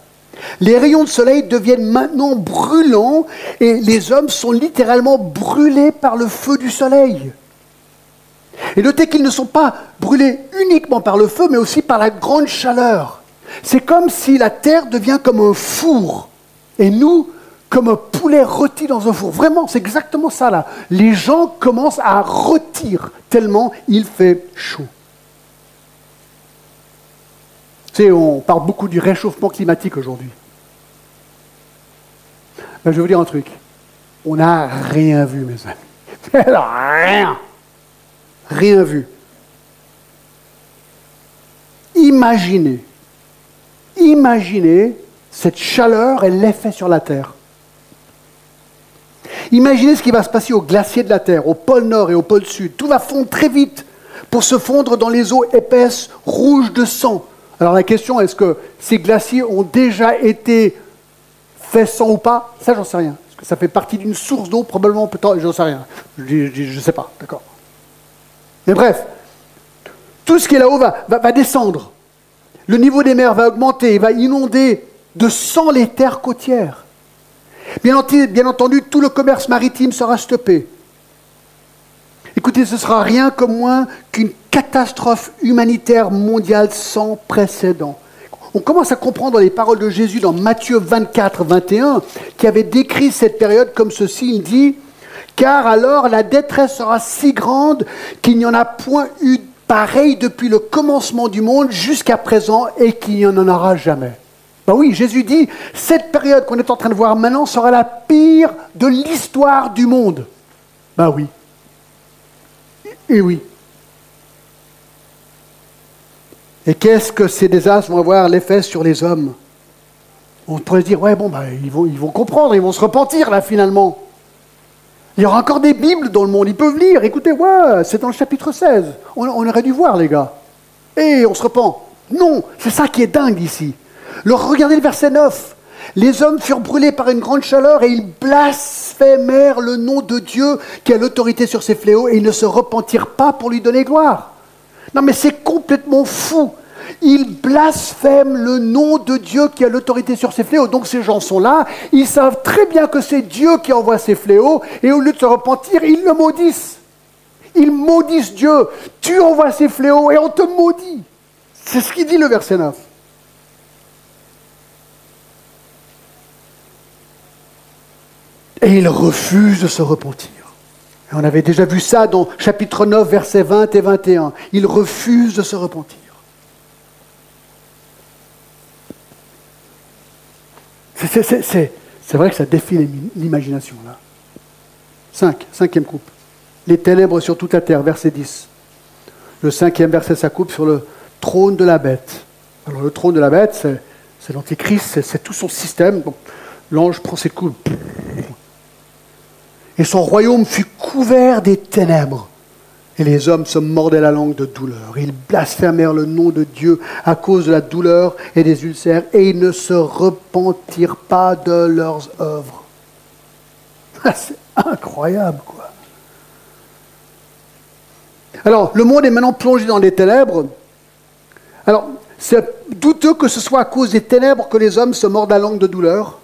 Les rayons de soleil deviennent maintenant brûlants et les hommes sont littéralement brûlés par le feu du soleil. Et notez qu'ils ne sont pas brûlés uniquement par le feu, mais aussi par la grande chaleur. C'est comme si la terre devient comme un four et nous comme un poulet rôti dans un four. Vraiment, c'est exactement ça là. Les gens commencent à rôtir tellement il fait chaud on parle beaucoup du réchauffement climatique aujourd'hui. Ben, je vais vous dire un truc. On n'a rien vu, mes amis. rien. Rien vu. Imaginez, imaginez cette chaleur et l'effet sur la Terre. Imaginez ce qui va se passer au glacier de la Terre, au pôle Nord et au pôle Sud. Tout va fondre très vite pour se fondre dans les eaux épaisses, rouges de sang, alors la question, est-ce que ces glaciers ont déjà été faits sans ou pas? Ça, j'en sais rien. Est-ce que ça fait partie d'une source d'eau Probablement, peut-être, j'en sais rien. Je ne sais pas, d'accord. Mais bref, tout ce qui est là-haut va, va, descendre. Le niveau des mers va augmenter, il va inonder de sang les terres côtières. Bien entendu, tout le commerce maritime sera stoppé. Écoutez, ce sera rien comme moins qu'une catastrophe humanitaire mondiale sans précédent. On commence à comprendre les paroles de Jésus dans Matthieu 24, 21, qui avait décrit cette période comme ceci. Il dit, car alors la détresse sera si grande qu'il n'y en a point eu pareil depuis le commencement du monde jusqu'à présent et qu'il n'y en aura jamais. Ben oui, Jésus dit, cette période qu'on est en train de voir maintenant sera la pire de l'histoire du monde. Ben oui. Et oui. Et qu'est-ce que ces désastres vont avoir l'effet sur les hommes? On pourrait se dire, ouais, bon, ben, ils, vont, comprendre, ils vont se repentir là finalement. Il y aura encore des Bibles dans le monde, ils peuvent lire. Écoutez, ouais, c'est dans le chapitre 16. On, aurait dû voir, les gars. Et on se repent. Non, c'est ça qui est dingue ici. regardez le verset 9. Les hommes furent brûlés par une grande chaleur et ils blasphémèrent le nom de Dieu qui a l'autorité sur ces fléaux et ils ne se repentirent pas pour lui donner gloire. Non mais c'est complètement fou. Ils blasphèment le nom de Dieu qui a l'autorité sur ces fléaux. Donc ces gens sont là, ils savent très bien que c'est Dieu qui envoie ces fléaux, et au lieu de se repentir, ils le maudissent. Ils maudissent Dieu. Tu envoies ces fléaux et on te maudit. C'est ce qu'il dit le verset 9. Et ils refusent de se repentir. on avait déjà vu ça dans chapitre 9, versets 20 et 21. Ils refusent de se repentir. C'est vrai que ça défie l'imagination, là. 5, cinquième coupe. Les ténèbres sur toute la terre, verset 10. Le cinquième verset, ça coupe sur le trône de la bête. Alors le trône de la bête, c'est l'antéchrist, c'est tout son système. L'ange prend ses coups. Et son royaume fut couvert des ténèbres. Et les hommes se mordaient la langue de douleur. Ils blasphémèrent le nom de Dieu à cause de la douleur et des ulcères, et ils ne se repentirent pas de leurs œuvres. Ah, c'est incroyable, quoi. Alors, le monde est maintenant plongé dans les ténèbres. Alors, c'est douteux que ce soit à cause des ténèbres que les hommes se mordent la langue de douleur.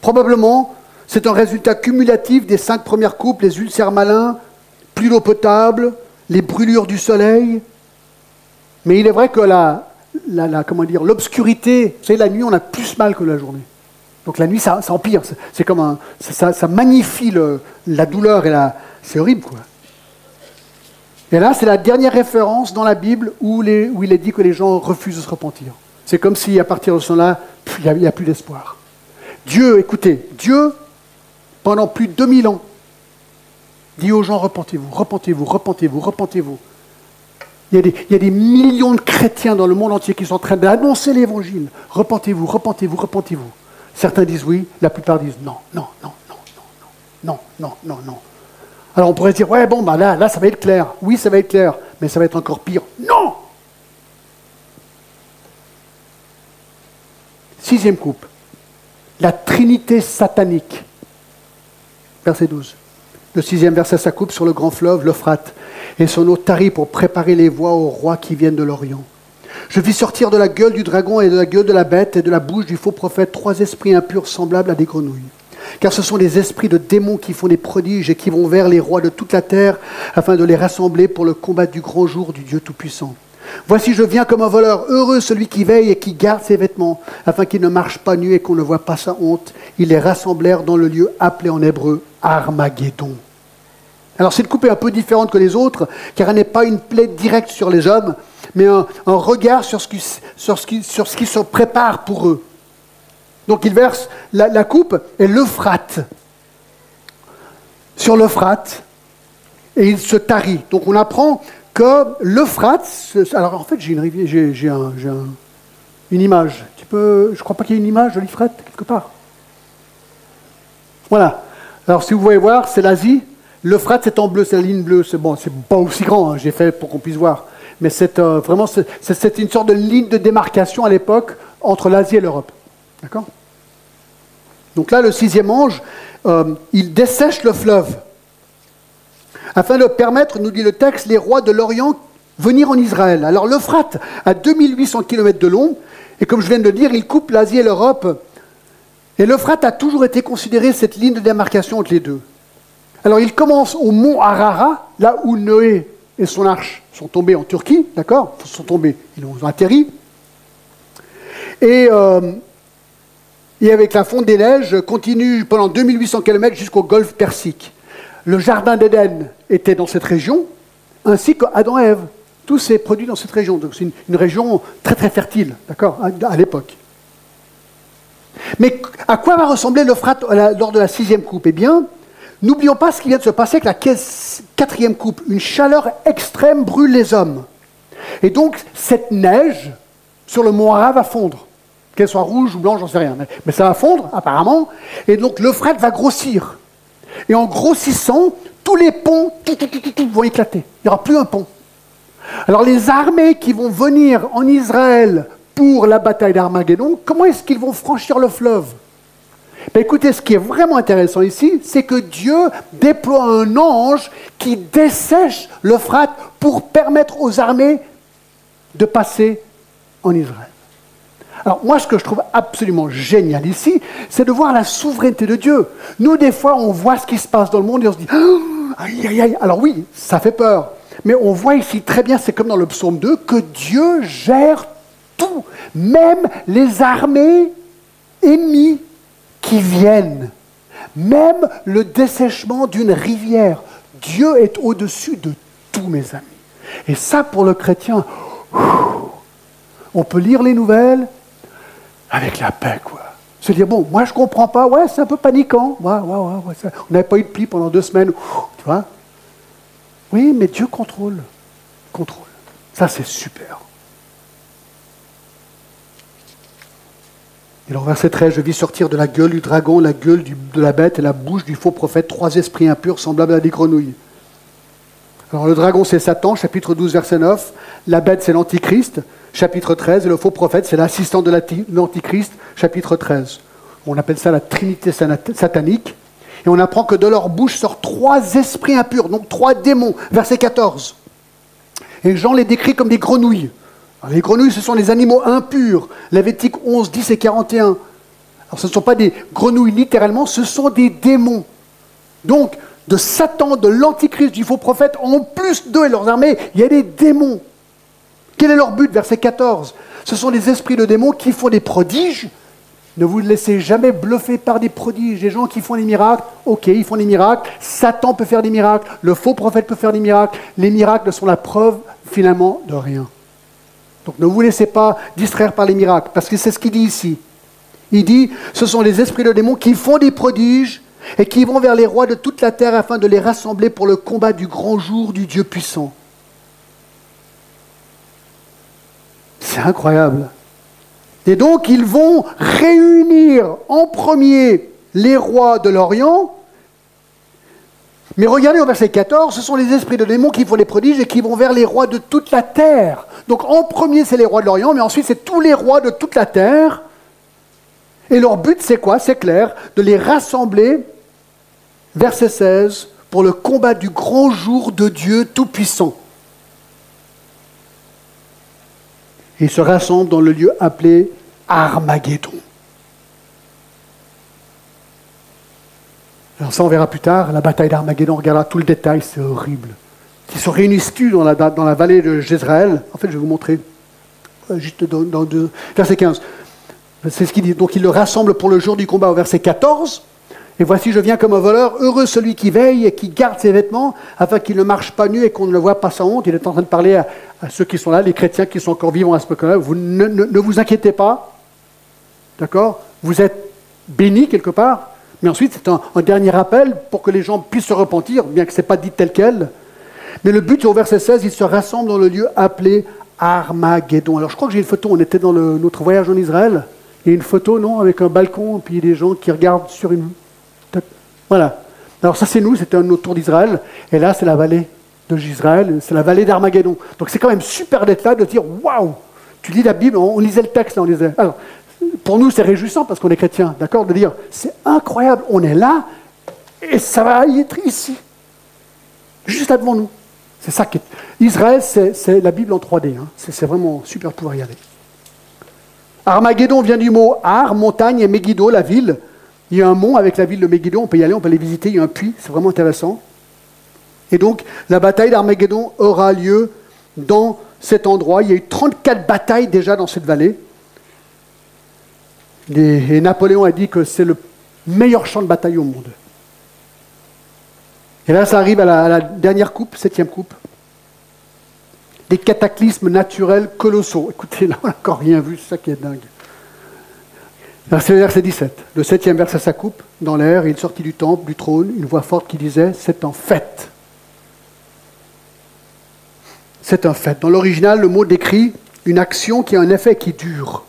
Probablement, c'est un résultat cumulatif des cinq premières coupes, les ulcères malins, plus d'eau potable, les brûlures du soleil. Mais il est vrai que la, comment dire, l'obscurité, vous savez, la nuit, on a plus mal que la journée. Donc la nuit, ça, empire. C'est comme ça, ça magnifie la douleur et la, c'est horrible, quoi. Et là, c'est la dernière référence dans la Bible où, il est dit que les gens refusent de se repentir. C'est comme si à partir de ce moment-là, il n'y a, plus d'espoir. Dieu, écoutez, Dieu, pendant plus de 2000 ans, Dis aux gens, repentez-vous, repentez-vous, repentez-vous, repentez-vous. Il y, a des, millions de chrétiens dans le monde entier qui sont en train d'annoncer l'évangile. Repentez-vous, repentez-vous, repentez-vous. Certains disent oui, la plupart disent non, non, non, non, non, non, non, non, non. Alors on pourrait dire, ouais, bon, bah là, là, ça va être clair. Oui, ça va être clair, mais ça va être encore pire. Non Sixième coupe. La trinité satanique. Verset 12. Le sixième verset, ça coupe sur le grand fleuve, l'Euphrate, et son eau tarit pour préparer les voies aux rois qui viennent de l'Orient. Je vis sortir de la gueule du dragon et de la gueule de la bête et de la bouche du faux prophète trois esprits impurs semblables à des grenouilles. Car ce sont des esprits de démons qui font des prodiges et qui vont vers les rois de toute la terre afin de les rassembler pour le combat du grand jour du Dieu Tout-Puissant. Voici, je viens comme un voleur. Heureux celui qui veille et qui garde ses vêtements, afin qu'il ne marche pas nu et qu'on ne voit pas sa honte. Ils les rassemblèrent dans le lieu appelé en hébreu Armageddon. Alors cette coupe est un peu différente que les autres, car elle n'est pas une plaie directe sur les hommes, mais un, regard sur ce, qui, sur, ce qui, sur ce qui se prépare pour eux. Donc il verse la, coupe et l'Euphrate. Sur l'Euphrate, et il se tarit. Donc on apprend que l'Euphrate, alors en fait j'ai une, image. Je ne crois pas qu'il y ait une image de l'Euphrate quelque part. Voilà. Alors si vous voulez voir, c'est l'Asie. L'Euphrate, c'est en bleu, c'est la ligne bleue. C'est bon, c'est pas aussi grand, hein, j'ai fait pour qu'on puisse voir. Mais c'est euh, vraiment, c'est une sorte de ligne de démarcation à l'époque entre l'Asie et l'Europe. D'accord? Donc là, le sixième ange, euh, il dessèche le fleuve. Afin de permettre, nous dit le texte, les rois de l'Orient venir en Israël. Alors l'Euphrate a 2800 km de long, et comme je viens de le dire, il coupe l'Asie et l'Europe. Et l'Euphrate a toujours été considéré cette ligne de démarcation entre les deux. Alors il commence au mont Arara, là où Noé et son arche sont tombés en Turquie, d'accord Ils sont tombés, ils ont atterri. Et, euh, et avec la fonte des neiges, continue pendant 2800 km jusqu'au golfe Persique. Le jardin d'Éden était dans cette région, ainsi qu'Adam et Ève. Tout s'est produit dans cette région. Donc c'est une, région très très fertile, d'accord, à, l'époque. Mais à quoi va ressembler l'Euphrate lors de la sixième coupe? Eh bien, n'oublions pas ce qui vient de se passer avec la quatrième coupe. Une chaleur extrême brûle les hommes. Et donc, cette neige sur le mont Ara va fondre. Qu'elle soit rouge ou blanche, j'en sais rien. Mais, ça va fondre, apparemment. Et donc, l'Euphrate va grossir. Et en grossissant, tous les ponts vont éclater. Il n'y aura plus un pont. Alors les armées qui vont venir en Israël pour la bataille d'Armageddon, comment est-ce qu'ils vont franchir le fleuve? Ben Écoutez, ce qui est vraiment intéressant ici, c'est que Dieu déploie un ange qui dessèche l'Euphrate pour permettre aux armées de passer en Israël. Alors moi, ce que je trouve absolument génial ici, c'est de voir la souveraineté de Dieu. Nous, des fois, on voit ce qui se passe dans le monde et on se dit, aïe, aïe, aïe. Alors oui, ça fait peur. Mais on voit ici très bien, c'est comme dans le psaume 2, que Dieu gère tout, même les armées ennemies qui viennent, même le dessèchement d'une rivière. Dieu est au-dessus de tous mes amis. Et ça, pour le chrétien, on peut lire les nouvelles avec la paix, quoi. Se dire, bon, moi je comprends pas, ouais, c'est un peu paniquant. On n'avait pas eu de pli pendant deux semaines. Tu vois Oui, mais Dieu contrôle. Contrôle. Ça, c'est super. Et alors, verset 13, je vis sortir de la gueule du dragon, la gueule de la bête et la bouche du faux prophète, trois esprits impurs semblables à des grenouilles. Alors, le dragon, c'est Satan, chapitre 12, verset 9. La bête, c'est l'antichrist, chapitre 13, et le faux prophète, c'est l'assistant de l'Antichrist, chapitre 13. On appelle ça la trinité satanique. Et on apprend que de leur bouche sortent trois esprits impurs, donc trois démons, verset 14. Et Jean les décrit comme des grenouilles. les grenouilles, ce sont les animaux impurs. Lévitique 11, 10 et 41. Alors ce ne sont pas des grenouilles littéralement, ce sont des démons. Donc, de Satan, de l'Antichrist, du faux prophète, en plus d'eux et leurs armées, il y a des démons. Quel est leur but Verset 14. Ce sont les esprits de démons qui font des prodiges. Ne vous laissez jamais bluffer par des prodiges. Les gens qui font des miracles, ok, ils font des miracles. Satan peut faire des miracles. Le faux prophète peut faire des miracles. Les miracles sont la preuve finalement de rien. Donc ne vous laissez pas distraire par les miracles, parce que c'est ce qu'il dit ici. Il dit, ce sont les esprits de démons qui font des prodiges et qui vont vers les rois de toute la terre afin de les rassembler pour le combat du grand jour du Dieu puissant. C'est incroyable. Et donc ils vont réunir en premier les rois de l'Orient. Mais regardez au verset 14, ce sont les esprits de démons qui font les prodiges et qui vont vers les rois de toute la terre. Donc en premier c'est les rois de l'Orient, mais ensuite c'est tous les rois de toute la terre. Et leur but c'est quoi? C'est clair, de les rassembler, verset 16, pour le combat du grand jour de Dieu Tout-Puissant. ils se rassemblent dans le lieu appelé Armageddon. Alors ça, on verra plus tard, la bataille d'Armageddon, on regardera tout le détail, c'est horrible. Ils se réunissent dans la, dans la vallée de Jezreel? En fait, je vais vous montrer, euh, juste dans, dans deux, verset 15. C'est ce qu'il dit. Donc, ils le rassemblent pour le jour du combat au verset 14. Et voici, je viens comme un voleur, heureux celui qui veille et qui garde ses vêtements, afin qu'il ne marche pas nu et qu'on ne le voit pas sans honte. Il est en train de parler à, ceux qui sont là, les chrétiens qui sont encore vivants à ce moment-là. Vous ne, vous inquiétez pas, d'accord? Vous êtes bénis quelque part, mais ensuite c'est un, dernier appel pour que les gens puissent se repentir, bien que ce n'est pas dit tel quel. Mais le but, au verset 16, ils se rassemblent dans le lieu appelé Armageddon. Alors je crois que j'ai une photo, on était dans notre voyage en Israël. Il y a une photo, non, avec un balcon, puis des gens qui regardent sur une voilà. Alors ça c'est nous, c'était un autre tour d'Israël, et là c'est la vallée de Gisraël, c'est la vallée d'Armageddon. Donc c'est quand même super d'être là, de dire waouh, tu lis la Bible, on, lisait le texte, on lisait. Alors pour nous c'est réjouissant parce qu'on est chrétiens, d'accord, de dire c'est incroyable, on est là et ça va y être ici, juste là devant nous. C'est ça qui est... Israël, c'est la Bible en 3D. Hein. C'est vraiment super pour y aller. Armageddon vient du mot Ar, montagne, et Megiddo, la ville. Il y a un mont avec la ville de Megiddo, on peut y aller, on peut les visiter, il y a un puits, c'est vraiment intéressant. Et donc, la bataille d'Armageddon aura lieu dans cet endroit. Il y a eu 34 batailles déjà dans cette vallée. Et Napoléon a dit que c'est le meilleur champ de bataille au monde. Et là, ça arrive à la, dernière coupe, septième coupe. Des cataclysmes naturels colossaux. Écoutez, là, on n'a encore rien vu, c'est ça qui est dingue. Verset, verset 17. Le septième verset sa coupe dans l'air, il sortit du temple, du trône, une voix forte qui disait C'est en fait. C'est un fait. Dans l'original, le mot décrit une action qui a un effet qui dure.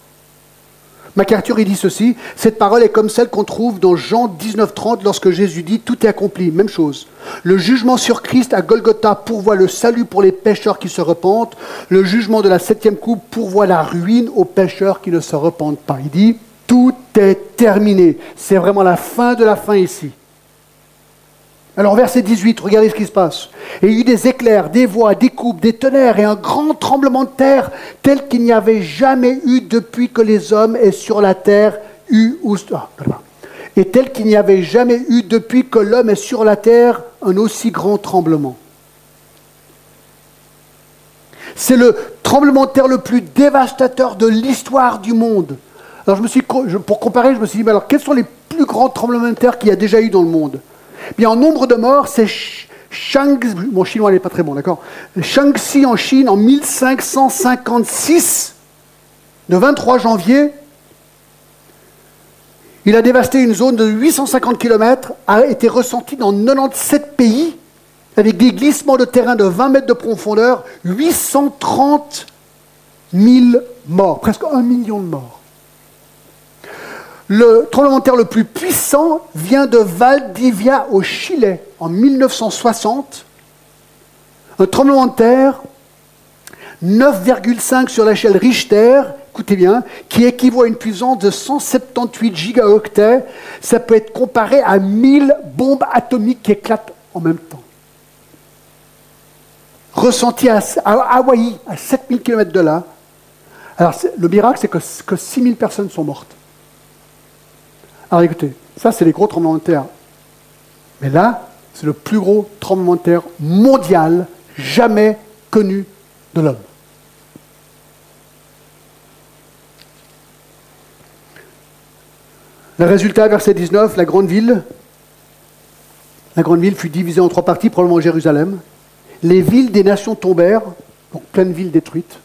MacArthur, il dit ceci, cette parole est comme celle qu'on trouve dans Jean 19.30 lorsque Jésus dit Tout est accompli, même chose. Le jugement sur Christ à Golgotha pourvoit le salut pour les pécheurs qui se repentent. Le jugement de la septième coupe pourvoit la ruine aux pécheurs qui ne se repentent pas. Il dit terminé. C'est vraiment la fin de la fin ici. Alors verset 18, regardez ce qui se passe. Et il y eut des éclairs, des voix, des coupes, des tonnerres et un grand tremblement de terre tel qu'il n'y avait jamais eu depuis que les hommes aient sur la terre eu ah, et tel qu'il n'y avait jamais eu depuis que l'homme est sur la terre un aussi grand tremblement. C'est le tremblement de terre le plus dévastateur de l'histoire du monde. Alors pour comparer, je me suis dit, mais alors quels sont les plus grands tremblements de terre qu'il y a déjà eu dans le monde? Bien, en nombre de morts, c'est Shang, mon chinois n'est pas très bon, d'accord? Shaanxi en Chine en 1556, le 23 janvier, il a dévasté une zone de 850 km, a été ressenti dans 97 pays, avec des glissements de terrain de 20 mètres de profondeur, 830 000 morts, presque un million de morts. Le tremblement de terre le plus puissant vient de Valdivia au Chili en 1960. Un tremblement de terre 9,5 sur l'échelle Richter, écoutez bien, qui équivaut à une puissance de 178 gigaoctets. Ça peut être comparé à 1000 bombes atomiques qui éclatent en même temps. Ressenti à, Hawaï, à 7000 km de là. Alors, le miracle, c'est que, que 6000 personnes sont mortes. Alors écoutez, ça c'est les gros tremblements de terre. Mais là, c'est le plus gros tremblement de terre mondial jamais connu de l'homme. Le résultat, verset 19, la grande ville, la grande ville fut divisée en trois parties, probablement Jérusalem. Les villes des nations tombèrent, donc pleine ville détruite.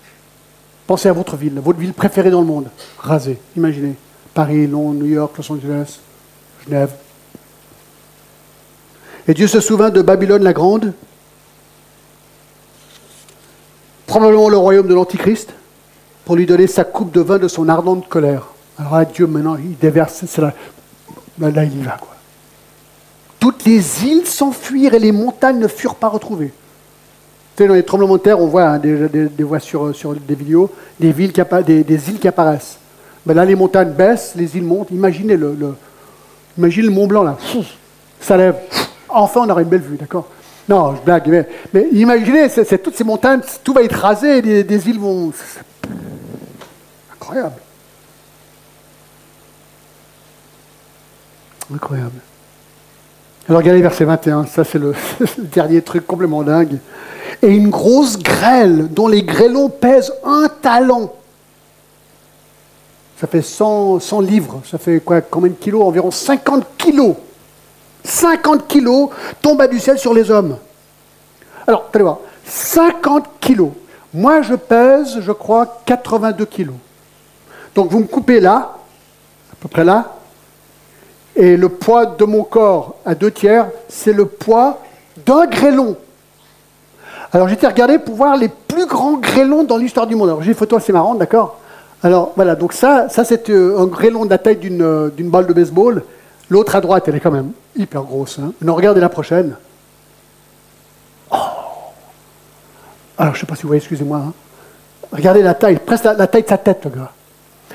Pensez à votre ville, votre ville préférée dans le monde, rasée, imaginez. Paris, Londres, New York, Los Angeles, Genève. Et Dieu se souvint de Babylone la Grande, probablement le royaume de l'Antichrist, pour lui donner sa coupe de vin de son ardente colère. Alors là, Dieu, maintenant, il déverse, là, là, il y va. Quoi. Toutes les îles s'enfuirent et les montagnes ne furent pas retrouvées. Tu sais, dans les tremblements de terre, on voit hein, des, des, sur, des vidéos des, villes des îles qui apparaissent. Ben là, les montagnes baissent, les îles montent. Imaginez le, le Mont Blanc, là. Ça lève. Enfin, on aurait une belle vue, d'accord? Non, je blague. Mais, imaginez, c'est, toutes ces montagnes, tout va être rasé, des, des îles vont. Incroyable. Incroyable. Alors regardez verset 21, ça c'est le, dernier truc complètement dingue. Et une grosse grêle dont les grêlons pèsent un talent ça fait 100, livres, ça fait combien de kilos Environ 50 kilos. 50 kilos tombent du ciel sur les hommes. Alors, allez voir, 50 kilos. Moi, je pèse, je crois, 82 kilos. Donc, vous me coupez là, à peu près là, et le poids de mon corps à deux tiers, c'est le poids d'un grêlon. Alors, j'étais regardé pour voir les plus grands grêlons dans l'histoire du monde. Alors, j'ai une photo assez marrante, d'accord? Alors voilà, donc ça, ça c'est euh, un grêlon de la taille euh, d'une balle de baseball. L'autre à droite, elle est quand même hyper grosse. Hein. Non, regardez la prochaine. Oh Alors je ne sais pas si vous voyez, excusez-moi. Hein. Regardez la taille, presque la, taille de sa tête, le gars.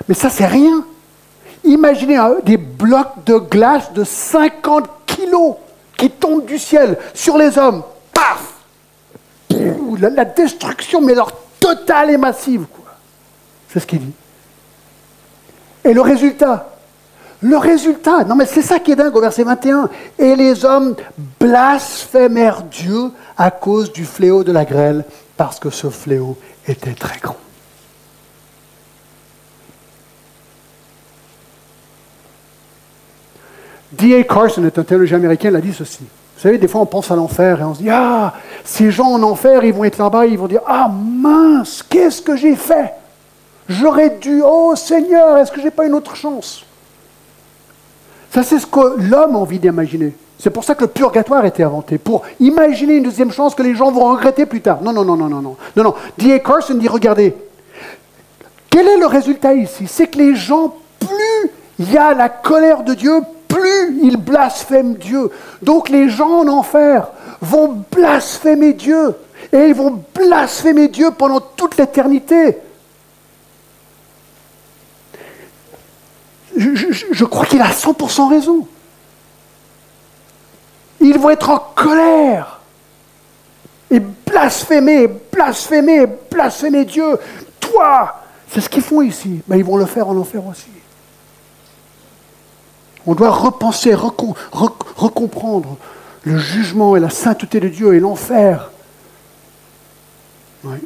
Mais ça, c'est rien. Imaginez hein, des blocs de glace de 50 kilos qui tombent du ciel sur les hommes. Paf la, destruction, mais leur totale et massive. C'est ce qu'il dit. Et le résultat? Le résultat, non mais c'est ça qui est dingue au verset 21. Et les hommes blasphémèrent Dieu à cause du fléau de la grêle, parce que ce fléau était très grand. D.A. Carson est un théologien américain, il a dit ceci. Vous savez, des fois on pense à l'enfer et on se dit Ah, ces gens en enfer, ils vont être là-bas, ils vont dire Ah mince, qu'est-ce que j'ai fait? J'aurais dû, oh Seigneur, est-ce que j'ai pas une autre chance? Ça, c'est ce que l'homme a envie d'imaginer. C'est pour ça que le purgatoire a été inventé, pour imaginer une deuxième chance que les gens vont regretter plus tard. Non, non, non, non, non, non. Non, non. D.A. Carson dit Regardez, quel est le résultat ici? C'est que les gens, plus il y a la colère de Dieu, plus ils blasphèment Dieu. Donc les gens en enfer vont blasphémer Dieu. Et ils vont blasphémer Dieu pendant toute l'éternité. Je, crois qu'il a 100% raison. Ils vont être en colère. Et blasphémer, blasphémer, blasphémer Dieu. Toi, c'est ce qu'ils font ici. Mais ils vont le faire en enfer aussi. On doit repenser, recomprendre le jugement et la sainteté de Dieu et l'enfer. Oui.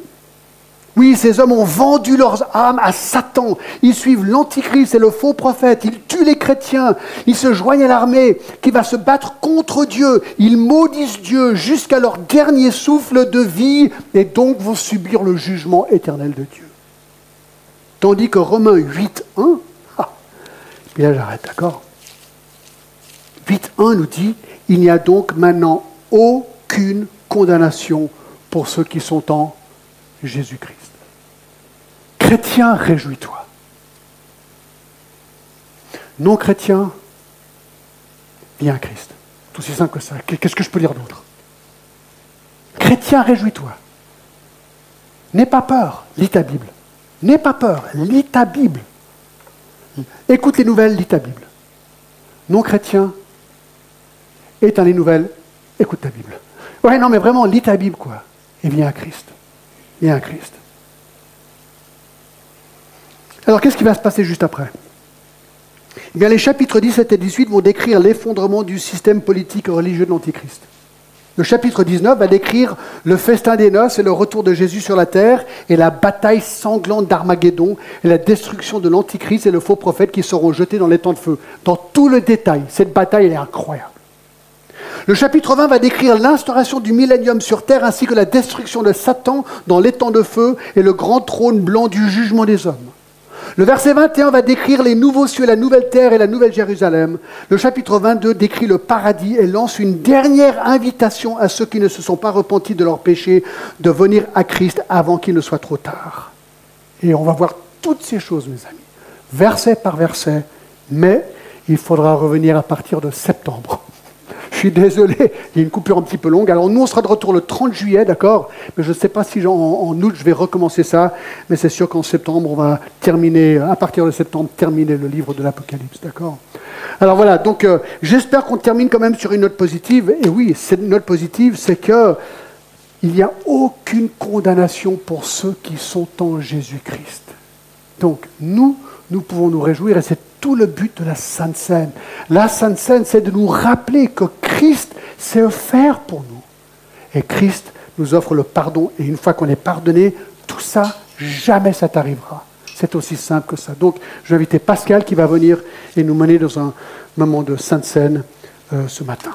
Ces hommes ont vendu leurs âmes à Satan. Ils suivent l'antichrist et le faux prophète. Ils tuent les chrétiens. Ils se joignent à l'armée qui va se battre contre Dieu. Ils maudissent Dieu jusqu'à leur dernier souffle de vie et donc vont subir le jugement éternel de Dieu. Tandis que Romains 8, 1, ah, et là j'arrête, d'accord? 8.1 nous dit, il n'y a donc maintenant aucune condamnation pour ceux qui sont en Jésus-Christ. Chrétien, réjouis-toi. Non chrétien, viens à Christ. Tout aussi simple que ça. Qu'est-ce que je peux dire d'autre? Chrétien, réjouis-toi. N'aie pas peur, lis ta Bible. N'aie pas peur, lis ta Bible. Écoute les nouvelles, lis ta Bible. Non chrétien, éteins les nouvelles, écoute ta Bible. Ouais, non, mais vraiment, lis ta Bible, quoi. Et viens à Christ. Viens à Christ. Alors, qu'est-ce qui va se passer juste après? Eh les chapitres 17 et 18 vont décrire l'effondrement du système politique et religieux de l'Antichrist. Le chapitre 19 va décrire le festin des noces et le retour de Jésus sur la terre et la bataille sanglante d'Armageddon et la destruction de l'Antichrist et le faux prophète qui seront jetés dans les temps de feu. Dans tout le détail, cette bataille est incroyable. Le chapitre 20 va décrire l'instauration du millénium sur terre ainsi que la destruction de Satan dans l'étang de feu et le grand trône blanc du jugement des hommes. Le verset 21 va décrire les nouveaux cieux, la nouvelle terre et la nouvelle Jérusalem. Le chapitre 22 décrit le paradis et lance une dernière invitation à ceux qui ne se sont pas repentis de leurs péchés de venir à Christ avant qu'il ne soit trop tard. Et on va voir toutes ces choses, mes amis, verset par verset, mais il faudra revenir à partir de septembre je suis désolé, il y a une coupure un petit peu longue. Alors nous, on sera de retour le 30 juillet, d'accord? Mais je ne sais pas si en, août, je vais recommencer ça. Mais c'est sûr qu'en septembre, on va terminer, à partir de septembre, terminer le livre de l'Apocalypse, d'accord? Alors voilà, donc euh, j'espère qu'on termine quand même sur une note positive. Et oui, cette note positive, c'est que il n'y a aucune condamnation pour ceux qui sont en Jésus-Christ. Donc nous, nous pouvons nous réjouir et c'est tout le but de la Sainte Seine. La Sainte Seine, c'est de nous rappeler que Christ s'est offert pour nous. Et Christ nous offre le pardon. Et une fois qu'on est pardonné, tout ça, jamais ça t'arrivera. C'est aussi simple que ça. Donc, je vais inviter Pascal qui va venir et nous mener dans un moment de Sainte Seine euh, ce matin.